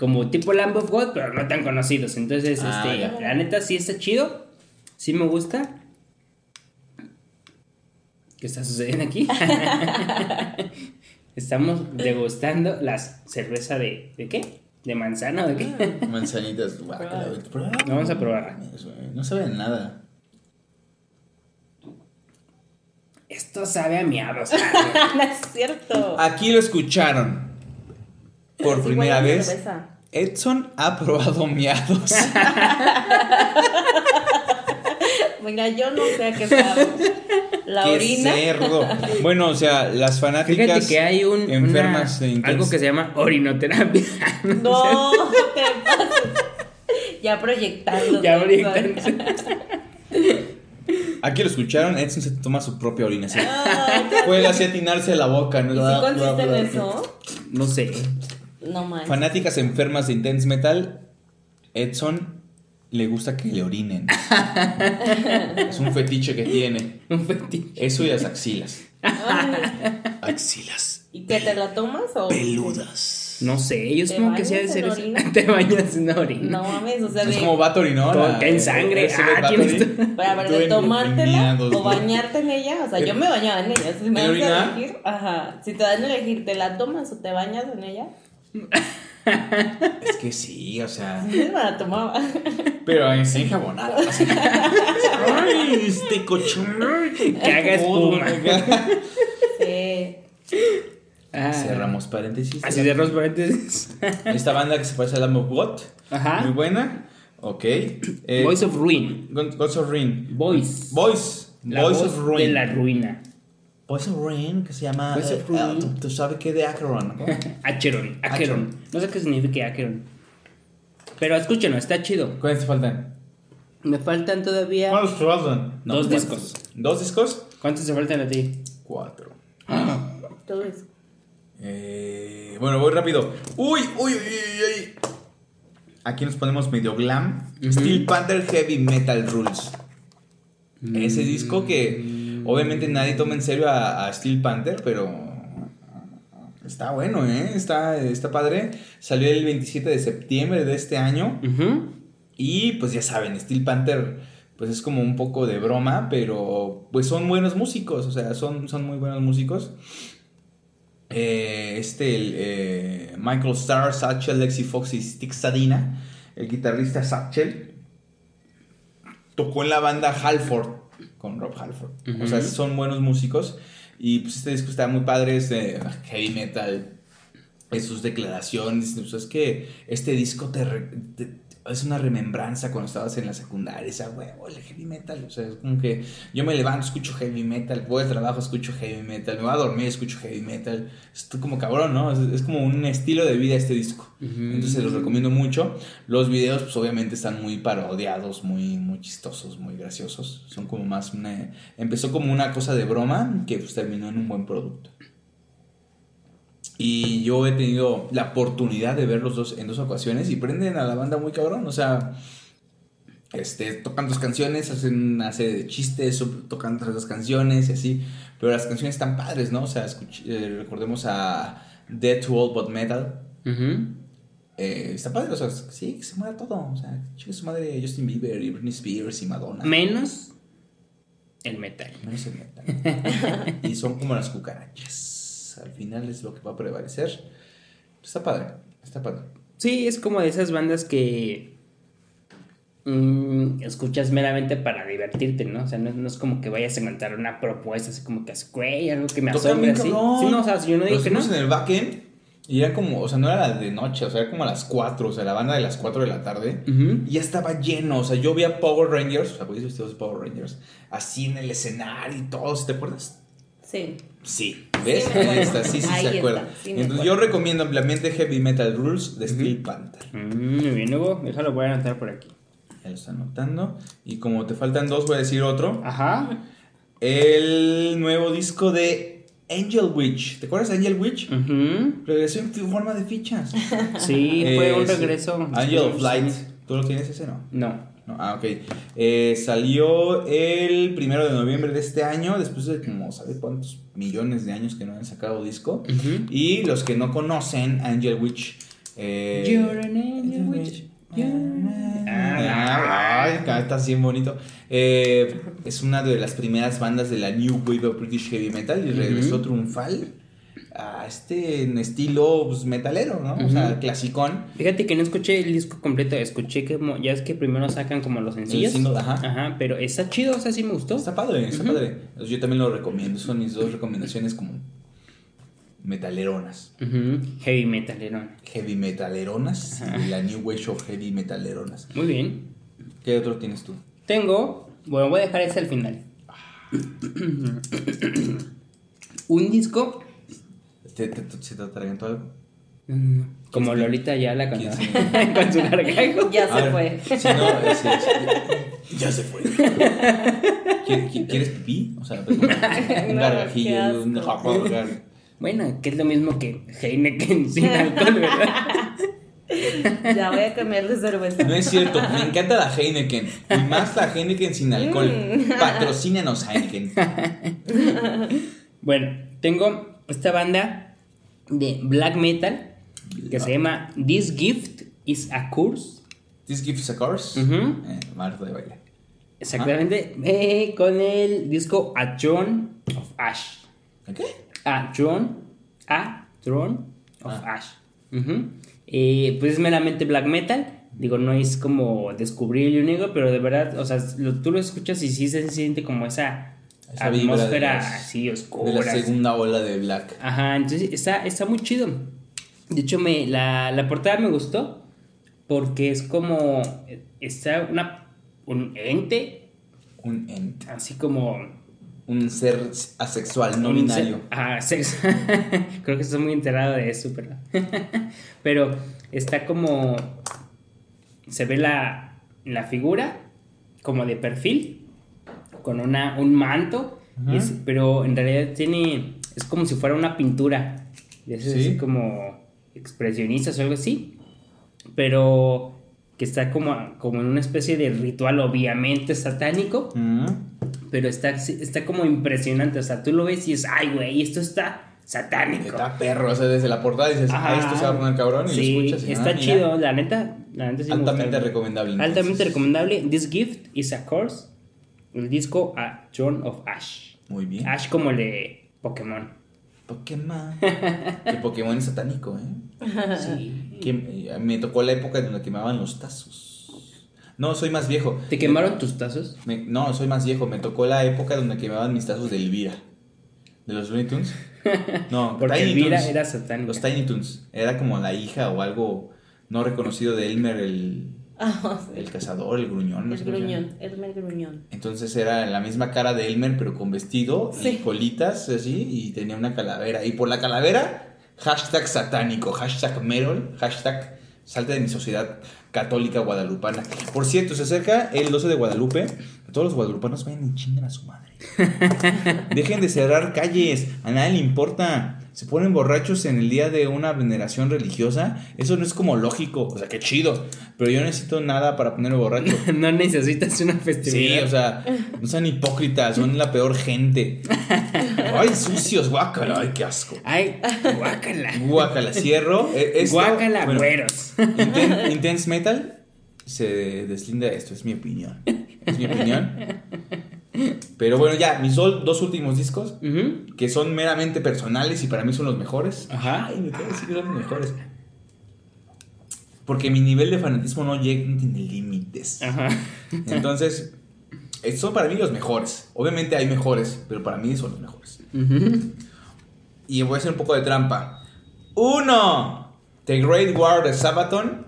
Como tipo Lamb of God, pero no tan conocidos. Entonces, Ah, este, ya. la neta sí está chido. Sí me gusta. ¿Qué está sucediendo aquí? (laughs) (laughs) Estamos degustando la cerveza de. ¿De qué? ¿De manzana o de qué? (laughs) Manzanitas. (laughs) guácala, güey. Prueba. Vamos a eh, No sabe nada. Esto sabe a miados. (laughs) no es cierto. Aquí lo escucharon. por primera vez. Edson ha probado miados. Mira, yo no sé a qué sabe. La ¡Qué orina. cerdo! (laughs) Bueno, o sea, las fanáticas Fíjate que hay un enfermas de intens- algo que se llama orinoterapia. (laughs) No, te pases. Ya proyectando. ya ahorita. Aquí lo escucharon, Edson se toma su propia orina. Puede así atinarse la boca. ¿no? ¿Y si consiste en eso? No sé. No manches. Fanáticas enfermas de Intense Metal, Edson le gusta que le orinen. es un fetiche que tiene. Un fetiche. Eso y las axilas. Axilas ¿Y que te la tomas o? peludas. No sé, yo ¿Te supongo que sí ha de bañas ser en eso. orina? (laughs) Te bañas en orina. No mames, o sea, Es de. como La- cae en sangre. Ah, Bathory. tienes Pero a ver, de tomártela o bañarte en ella. O sea, yo me bañaba en ella. Si me ¿En das a elegir, ajá. Si te dan a elegir, ¿te la tomas o te bañas en ella? (laughs) Es que sí, o sea. (laughs) La tomaba. Pero es enjabonada. o sea. Ay, este cochón. (laughs) Que haga espuma. (laughs) Sí. Ah. Cerramos paréntesis. Así cerramos paréntesis. Esta banda que se parece a Lamb of God. Ajá. Muy buena. Ok. Eh, Voice of Ruin. Gods of Ruin. Voice. Voice. La Voice voz of Ruin. de la ruina. Voice of Ruin, que se llama. Voice eh, eh, ¿tú, tú sabes qué de Acheron? ¿no? (laughs) Acheron. Acheron. No sé qué significa Acheron. Pero escúchenlo, está chido. ¿Cuántos te faltan? Me faltan todavía. ¿Cuántos te faltan? Dos ¿cuántos? discos. ¿Dos discos? ¿Cuántos te faltan a ti? Cuatro. (gasps) Todo eso. Eh, bueno, voy rápido. Uy, uy, uy, uy, uy. Aquí nos ponemos medio glam. Steel Panther Heavy Metal Rules. Ese disco que obviamente nadie toma en serio a, a Steel Panther, pero está bueno, ¿eh? Está, está padre. Salió el 27 de septiembre de este año. Y pues ya saben, Steel Panther pues es como un poco de broma, pero pues son buenos músicos, o sea, son, son muy buenos músicos. Eh, este, el, eh, Michael Starr, Satchel, Lexi Fox y Stick Sadina, el guitarrista Satchel, tocó en la banda Halford con Rob Halford. O sea, son buenos músicos. Y pues este disco está muy padre, es de heavy metal, es sus declaraciones. pues, es que este disco te- es una remembranza cuando estabas en la secundaria. Esa huevo, el heavy metal. O sea, es como que yo me levanto, escucho heavy metal, voy al trabajo, escucho heavy metal, me voy a dormir, escucho heavy metal. Esto como cabrón, ¿no? Es, es como un estilo de vida este disco. Ujú. Entonces los recomiendo mucho. Los videos, pues obviamente están muy parodiados, muy, muy chistosos, muy graciosos. Son como más una. Empezó como una cosa de broma que pues terminó en un buen producto. Y yo he tenido la oportunidad de verlos dos en dos ocasiones y prenden a la banda muy cabrón. O sea, este, tocan dos canciones, hacen una serie de chistes, tocan otras dos canciones y así. Pero las canciones están padres, ¿no? O sea, escuch- eh, recordemos a Dead to All But Metal. Eh, está padre, o sea, sí, que se muera todo. O sea, chica su madre Justin Bieber y Britney Spears y Madonna. Menos el metal. Menos el metal. (laughs) y son como las cucarachas. Al final es lo que va a prevalecer. Está padre, está padre. Sí, es como de esas bandas que mm, escuchas meramente para divertirte, ¿no? O sea, no, no es como que vayas a encontrar una propuesta así como que, güey, algo que me asombra así. Sí, no, o sea, yo no Los dije que no. en el backend y era como, o sea, no era la de noche, o sea, era como a las 4, o sea, la banda de las 4 de la tarde. Y ya estaba lleno, o sea, yo vi a Power Rangers, o sea, güeyes vestidos de Power Rangers, así en el escenario y todo, ¿sí ¿te acuerdas? Sí. Sí, ¿ves? Sí. Ahí está, sí, sí, Ahí se está, acuerda. sí Entonces yo recomiendo ampliamente Heavy Metal Rules de Steel Panther. Mm, muy bien, Hugo, eso lo voy a anotar por aquí. Ya lo está anotando. Y como te faltan dos, voy a decir otro. Ajá. El nuevo disco de Angel Witch. ¿Te acuerdas de Angel Witch? Ujú. Regresó en forma de fichas. Sí, fue un Es regreso. Angel of Light. ¿Tú lo tienes ese, no? No. No, ah, ok. Eh, salió el primero de noviembre de este año, después de como, ¿sabe cuántos millones de años que no han sacado disco? Y los que no conocen, Angel Witch. eh, You're an angel witch. Ah, ay, está así bien bonito. Eh, es una de las primeras bandas de la New Wave of British Heavy Metal y regresó Ujú. triunfal a este en estilo pues, metalero, ¿no? O sea, clasicón. Fíjate que no escuché el disco completo, escuché que ya es que primero sacan como los sencillos. ajá. Ajá, pero está chido, o sea, sí me gustó. Está padre, está Ujú. padre. Entonces, yo también lo recomiendo. Son mis dos recomendaciones como metaleronas. Ujú, Heavy metalero. Heavy metaleronas. Ajá. y La New Wave of Heavy metaleronas. Muy bien. ¿Qué otro tienes tú? Tengo, bueno, voy a dejar ese al final. (clears throat) Un disco, ¿Te, te, te- ¿Se te atragantó algo? mm, como ¿Quieres Lolita Yala con, ¿Quieres con su gargajo. Ya se fue. Si no, sí, sí, ya se fue. ¿Qui- qui- ¿Quieres pipí? O sea, pues, (laughs) un No, gargajillo, un japogar. Bueno, que es lo mismo que Heineken sin alcohol, ¿verdad? Ya voy a cambiar de cerveza. No es cierto, me encanta la Heineken. Y más la Heineken sin alcohol. Mm. Patrocínanos, Heineken. Bueno, tengo esta banda de black metal que se llama This Gift is a Curse. This gives a course. Ujú. Eh, Marta de baile. Exactamente, eh, con el disco A Throne of Ash. ¿Qué? A Throne, A Throne of Ah. Ash. Eh, pues es meramente black metal. Digo, no es como descubrir el negro, pero de verdad, o sea, lo- tú lo escuchas y sí se siente como esa, Esa atmósfera de las- así De oscura. la segunda ola de Black. Ajá, entonces está, está muy chido. De hecho, me, la, la portada me gustó porque es como. Está una, un ente, Un ent. así como. Un ser asexual, no binario. (laughs) Creo que estoy muy enterado de eso, pero. (laughs) pero está como. Se ve la, la figura como de perfil, con una, un manto, y es- pero en realidad tiene. Es como si fuera una pintura. Esas Sí. así como expresionistas o algo así. Pero que está como, como en una especie de ritual, obviamente satánico. Mm. Pero está, está como impresionante. O sea, tú lo ves y es, ay, güey, esto está satánico. Está perro, o sea, desde la portada dices, Ajá. ah, esto se va a poner cabrón y Sí, lo escuchas. y, está ah, chido, la neta. La neta sí me Altamente recomendable. entonces. Altamente recomendable. This Gift is a Course. El disco A Throne of Ash. Muy bien. Ash como el de Pokémon. Pokémon. El Pokémon es satánico, ¿eh? (laughs) Sí. Que, eh, me tocó la época donde quemaban los tazos. No, soy más viejo. ¿Te quemaron tus tazos? Me- no, soy más viejo. Me tocó la época donde quemaban mis tazos de Elvira. ¿De los Looney Tunes? (laughs) No, Porque Tiny Elvira era satánica. Los Tiny Toons. Era como la hija o algo no reconocido de Elmer, el, Ah, (laughs) sí. el cazador, el gruñón. no El gruñón, Elmer Gruñón. Entonces era la misma cara de Elmer, pero con vestido y colitas así, y tenía una calavera. Y por la calavera, hashtag satánico, hashtag Merol, hashtag salte de mi sociedad católica guadalupana. Por cierto, se acerca el 12 de Guadalupe. Todos los guadalupanos vayan y chingan a su madre. (laughs) Dejen de cerrar calles, a nadie le importa. Se ponen borrachos en el día de una veneración religiosa. Eso no es como lógico. O sea, qué chido. Pero yo no necesito nada para ponerme borracho. (laughs) no necesitas una Sí, festividad. o sea, no sean hipócritas, son la peor gente. Ay, sucios, guácala, ay, qué asco. Ay, guácala. Guácala, cierro. E- esto- guácala, bueno, güeros. Inten- Intense Metal se deslinda de esto, es mi opinión. Es mi opinión. Pero bueno, ya, mis dol- dos últimos discos, que son meramente personales y para mí son los mejores. Ajá. Ay, me tengo que decir que son los mejores. Porque mi nivel de fanatismo no llega, no tiene límites. Ajá. Entonces, estos son para mí los mejores. Obviamente hay mejores, pero para mí son los mejores. Y voy a hacer un poco de trampa. Uno, The Great War de Sabaton,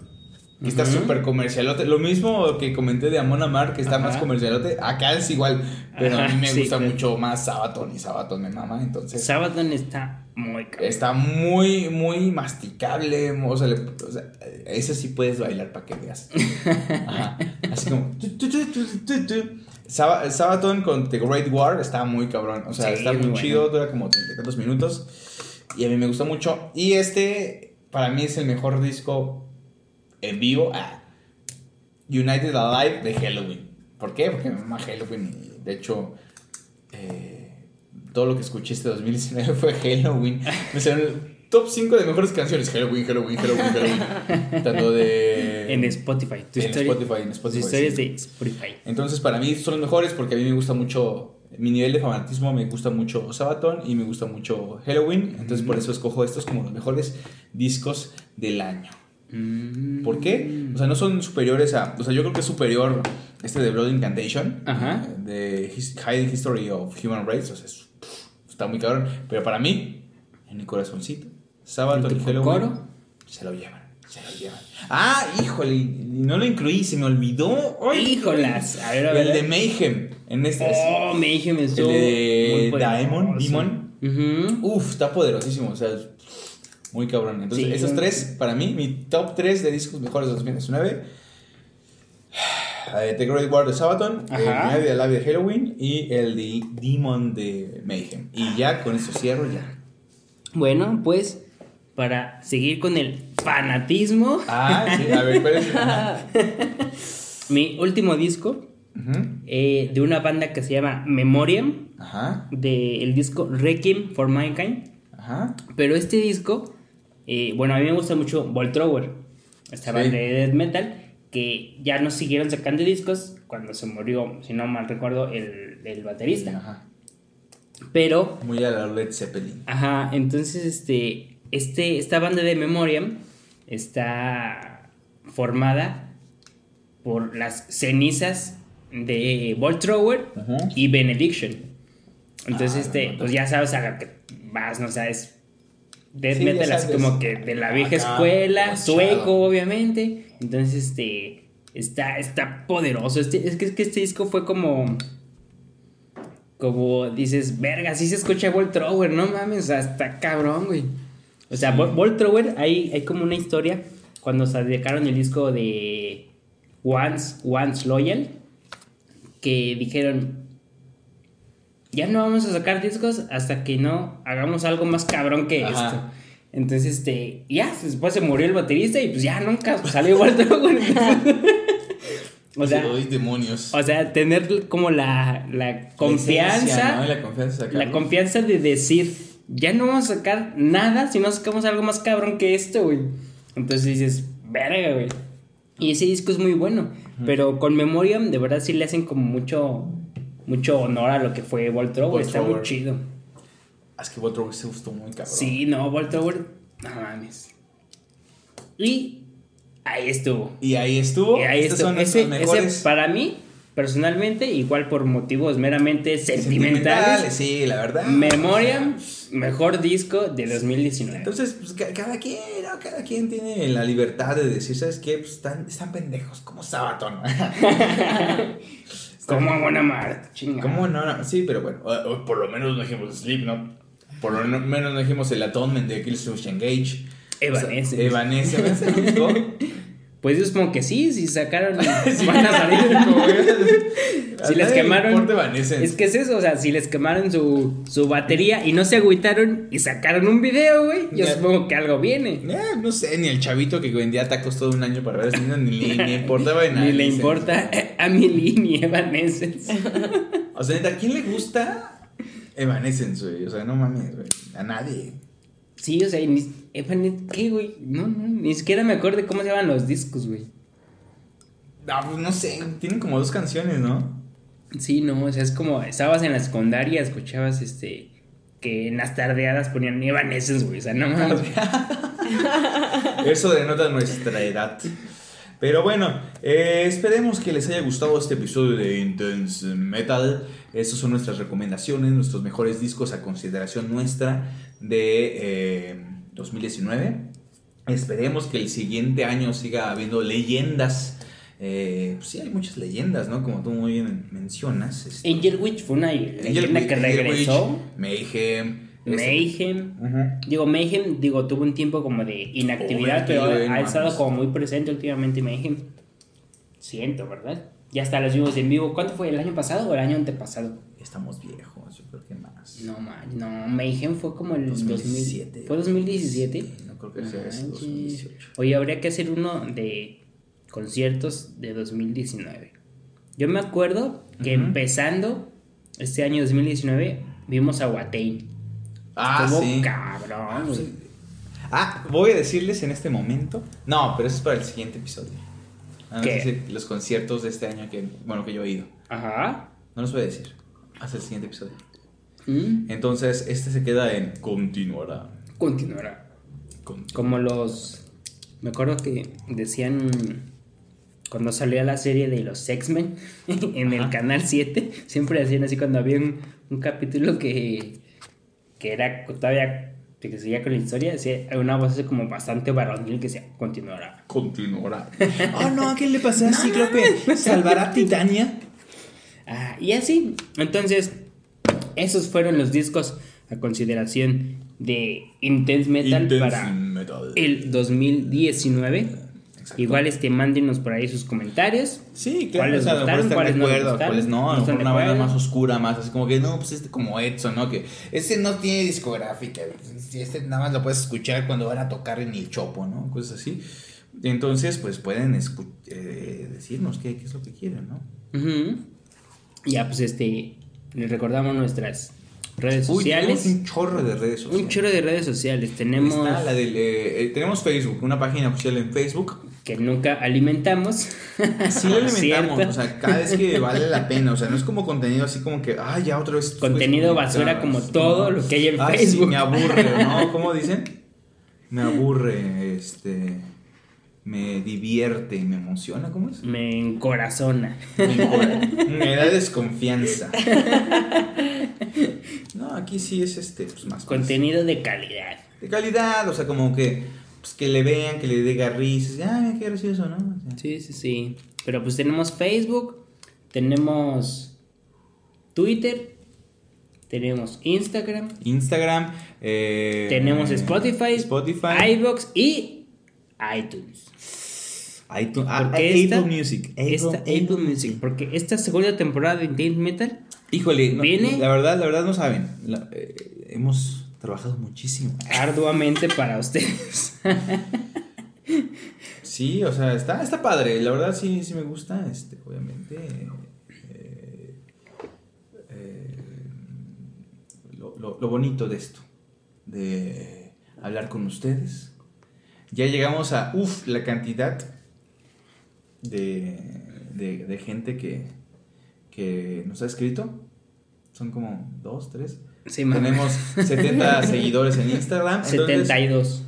que está súper comercialote. Lo mismo que comenté de Amon Amar, que está Ajá. más comercialote. Acá es igual, pero a mí me sí, gusta mucho más Sabaton y Sabaton me mama. Entonces, Sabaton está muy cabrón. está muy, muy masticable. O sea, le- o sea, ese sí puedes bailar para que veas. (laughs) Ajá. Así como. Saba- Sabaton con The Great War está muy cabrón. O sea, Sí, está muy muy bueno. chido, dura como treinta y tantos minutos. Y a mí me gusta mucho. Y este, para mí, es el mejor disco en vivo. Ah, United Alive de Halloween. ¿Por qué? Porque me mama Halloween. De hecho, eh, todo lo que escuché este 2019 (laughs) fue Halloween. Me salieron el top 5 de mejores canciones. Halloween, Halloween, Halloween, Halloween. (laughs) Tanto de... En Spotify. Tu En historia- Spotify, en Spotify, Tus historias sí. de Spotify. Entonces, para mí son los mejores porque a mí me gusta mucho. Mi nivel de fanatismo me gusta mucho Sabaton y me gusta mucho Halloween. Entonces, por eso escojo estos como los mejores discos del año. Mm. ¿Por qué? O sea, no son superiores a. O sea, yo creo que es superior este de Blood Incantation. Ajá. eh, De His- Hidden History of Human Race. O sea, es- pff, está muy cabrón. Pero para mí, en mi corazoncito. ¿En y Halloween. Se lo llevan, se lo llevan. Ah, híjole, no lo incluí, se me olvidó. Ay, Híjolas. A ver, a ver. El de Mayhem. En este. Oh, dije, me el de. Daemon, Demon. Ujú. Uf, está poderosísimo, o sea, muy cabrón. Entonces, Sí. esos tres, para mí, mi top 3 de discos mejores de 2019. (sighs) eh, The Great War de Sabaton, el Ajá. Night de Alive de Halloween y el de Demon de Mayhem. Y ya con eso cierro ya. Bueno, pues para seguir con el fanatismo, Ah, sí, a ver, ¿cuál es? (laughs) Ajá. mi último disco eh, de una banda que se llama Memoriam, Ajá. del disco Requiem for Mankind. Ajá. Pero este disco, eh, bueno, a mí me gusta mucho Voltrower, esta Sí. banda de death metal, que ya no siguieron sacando discos cuando se murió, si no mal recuerdo, el, el baterista. Ajá. Pero Muy a la Led Zeppelin. Ajá, entonces este, este, esta banda de Memoriam está formada por las cenizas de Ajá. y Benediction. Entonces, Ah, este, no, no. pues ya sabes a lo que vas, no sabes. Death Sí, metal así como que de la vieja Acá, escuela, sueco, obviamente. Entonces, este, está, está poderoso. Este, es, que, es que este disco fue como como dices, verga, sí se escucha Bolt Thrower, no mames, hasta cabrón, güey. O sea, Thrower, hay, hay como una historia cuando sacaron el disco de Once, Once Loyal, que dijeron, ya no vamos a sacar discos hasta que no hagamos algo más cabrón que Ajá. esto. Entonces, este, ya, después se murió el baterista y pues ya nunca salió Thrower. (laughs) o sea, demonios. o sea, tener como la, la La confianza. esencia, ¿no? Y La confianza. de La sacarlo. confianza de decir, ya no vamos a sacar nada si no sacamos algo más cabrón que esto, güey. Entonces dices, verga, güey. Y ese disco es muy bueno. Pero con Memoriam, de verdad, sí le hacen como mucho, mucho honor a lo que fue Voltro, güey. Bolt Está muy chido. Es que Voltro se gustó muy cabrón. Sí, no, Voltro, no mames. Y ahí estuvo. Y ahí estuvo. Y ahí Estos estuvo. son Ese, para mí, personalmente, igual por motivos meramente sentimentales. Sí, la verdad. Memoriam, mejor disco de 2019. Entonces, pues, ca- cada quien, ¿no? Cada quien tiene la libertad de decir, ¿sabes qué? Pues están, están pendejos, como Sabaton. (laughs) Como buena mar. ¿Cómo no, no? Sí, pero bueno, o- o por lo menos no dijimos Slipknot. Por lo no- menos no dijimos el Atonement de Killswitch Engage. Evanescence. Evanescence, ¿me gustó? (laughs) Pues yo supongo que sí, si sacaron, (laughs) van a salir. (laughs) si les quemaron. Es que es eso, o sea, si les quemaron su, su batería y no se agüitaron y sacaron un video, güey, yo supongo que algo viene. Eh, no sé, ni el chavito que vendía tacos todo un año para ver si ni, ni le importaba de nada. Ni le importa (laughs) a mi línea Evanescence. O sea, ¿a quién le gusta Evanescence, güey? O sea, no mames, güey. A nadie. Sí, o sea, Evanescence, ¿qué, güey? No, no, ni siquiera me acuerdo de cómo se llaman los discos, güey. No, pues no sé, tienen como dos canciones, ¿no? Sí, no, o sea, es como, estabas en la secundaria, escuchabas, este, que en las tardeadas ponían Evanescence, güey, o sea, no mames. (laughs) Eso denota nuestra edad. Pero bueno, eh, esperemos que les haya gustado este episodio de Intense Metal. Estas son nuestras recomendaciones, nuestros mejores discos a consideración nuestra de eh, 2019. Esperemos que el siguiente año siga habiendo leyendas. Eh, pues sí, hay muchas leyendas, ¿no? Como tú muy bien mencionas. este, Angel Witch fue una Angel leyenda Witch- que regresó. Witch, Mayhem. este- Mayhem. Digo, Mayhem, digo, tuvo un tiempo como de inactividad, pero ha estado como muy presente últimamente Mayhem. Siento, ¿verdad? Ya hasta los vimos en vivo. ¿Cuánto fue? ¿El año pasado o el año antepasado? Estamos viejos, yo creo que más. No, man, no, Mayhem fue como el 2017. 2000. ¿Fue 2017? Sí, no creo que sea ese manches. 2018. Oye, habría que hacer uno de conciertos de 2019. Yo me acuerdo que Ujú. empezando este año 2019 vimos a Watain. Ah, Estuvo sí. cabrón, güey. Ah, voy a decirles en este momento. No, pero eso es para el siguiente episodio. Ah, no ¿Qué? sé si los conciertos de este año que, bueno, que yo he ido. Ajá. No los voy a decir. Hasta el siguiente episodio. Mm, Entonces, este se queda en continuará. Continuará. Con- Como los. Me acuerdo que decían. Cuando salía la serie de los X-Men (laughs) en el Ajá. canal 7, siempre decían así cuando había un, un capítulo que. que era todavía que seguía con la historia, decía una voz así como bastante varonil que decía, continuará. Continuará. oh (laughs) no, ¿qué le pasó a Cíclope? ¿Salvará a Titania? Ah, y así, entonces, esos fueron los discos a consideración de Intense Metal Intense para Metal. el 2019. Igual este, mándenos por ahí sus comentarios. Sí, claro, ¿Cuáles o sea, gustaron, cuáles no acuerdo, gustaron? cuáles no, a lo mejor una banda más oscura, más así como que no, pues este como Edson, ¿no? Que ese no tiene discográfica, este nada más lo puedes escuchar cuando van a tocar en el chopo, ¿no? Cosas así. Entonces, pues pueden eh, decirnos qué, qué es lo que quieren, ¿no? Ujú. Ya, pues este, les recordamos nuestras redes Uy, tenemos sociales. un chorro de redes sociales. Un chorro de redes sociales. Tenemos Está la del, eh, eh, tenemos Facebook, una página oficial en Facebook. que nunca alimentamos. (laughs) Sí lo (laughs) alimentamos, o sea, cada vez que vale la pena, o sea, no es como contenido así como que, ah, ya otra vez. Contenido basura como todo lo que hay en Ay, Facebook. Sí, me aburre, ¿no? (laughs) ¿Cómo dicen? Me aburre, este, me divierte, me emociona, ¿cómo es? Me encorazona. (laughs) Me, da desconfianza. No, aquí sí es este, pues más. Contenido de calidad. de calidad, o sea, como que, pues que le vean, que le diga risas, ah, mira qué gracioso, ¿no? O sea, Sí, sí, sí. Pero pues tenemos Facebook, tenemos Twitter, tenemos Instagram, Instagram, eh, tenemos Spotify, Spotify, iBox y iTunes. iTunes, ah, Porque Apple Music, Apple, esta Apple Music, porque esta segunda temporada de Intense Metal Híjole, no, Viene- la verdad, la verdad no saben, la- eh, hemos trabajado muchísimo. arduamente para ustedes. (laughs) Sí, o sea, está, está padre, la verdad sí, sí me gusta, este, obviamente. eh, eh, lo, lo- lo bonito de esto, de hablar con ustedes. Ya llegamos a, uff, la cantidad de, de, de gente que, que nos ha escrito. Son como dos, tres. Sí, Tenemos 70 (laughs) seguidores en Instagram. entonces- 72.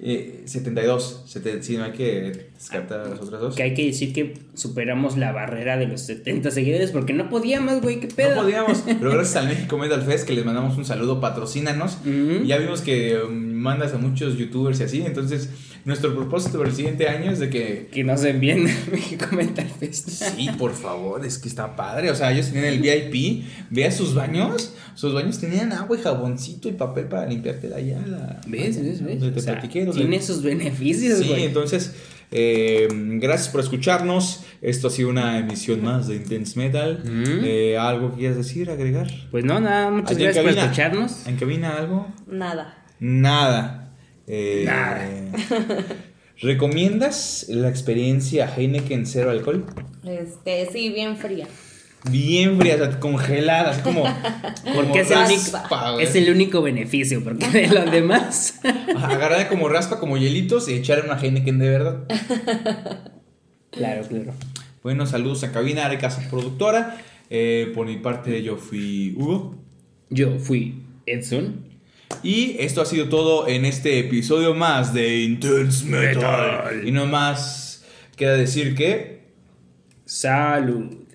eh, 72. Sete- sí, no hay que descartar a las otras dos. Que hay que decir que superamos la barrera de los 70 seguidores porque no podíamos, güey, qué pedo. No podíamos, pero (laughs) gracias al México Metal Fest que les mandamos un saludo, patrocínanos. Ya vimos que um, mandas a muchos youtubers y así, entonces nuestro propósito para el siguiente año es de que Que nos envíen México Mental Fest. sí, por favor, es que está padre, o sea, ellos tenían el VIP, vea sus baños, sus baños tenían agua y jaboncito y papel para limpiarte la ya la ¿Ves? ¿Ves? ¿Ves? Donde te O sea, platiqué, donde- tiene sus beneficios, Sí, güey. entonces, eh, gracias por escucharnos. Esto ha sido una emisión más de Intense Metal. Mm. Eh, ¿Algo que quieras decir, agregar? Pues no, nada, muchas gracias por escucharnos. ¿En cabina algo? Nada. Nada. Eh, Nada. ¿Recomiendas la experiencia Heineken cero alcohol? Este, sí, bien fría. Bien fría, o sea, congelada, así (laughs) como. Porque es raspa, es el único beneficio, porque de los demás. Agarrada como raspa, como hielitos y echar una Heineken de verdad. claro, claro. Bueno, saludos a Cabina de Casa Productora. Eh, por mi parte, yo fui Hugo. Yo fui Edson. Y esto ha sido todo en este episodio más de Intense Metal. Metal. Y no más queda decir que. Salud.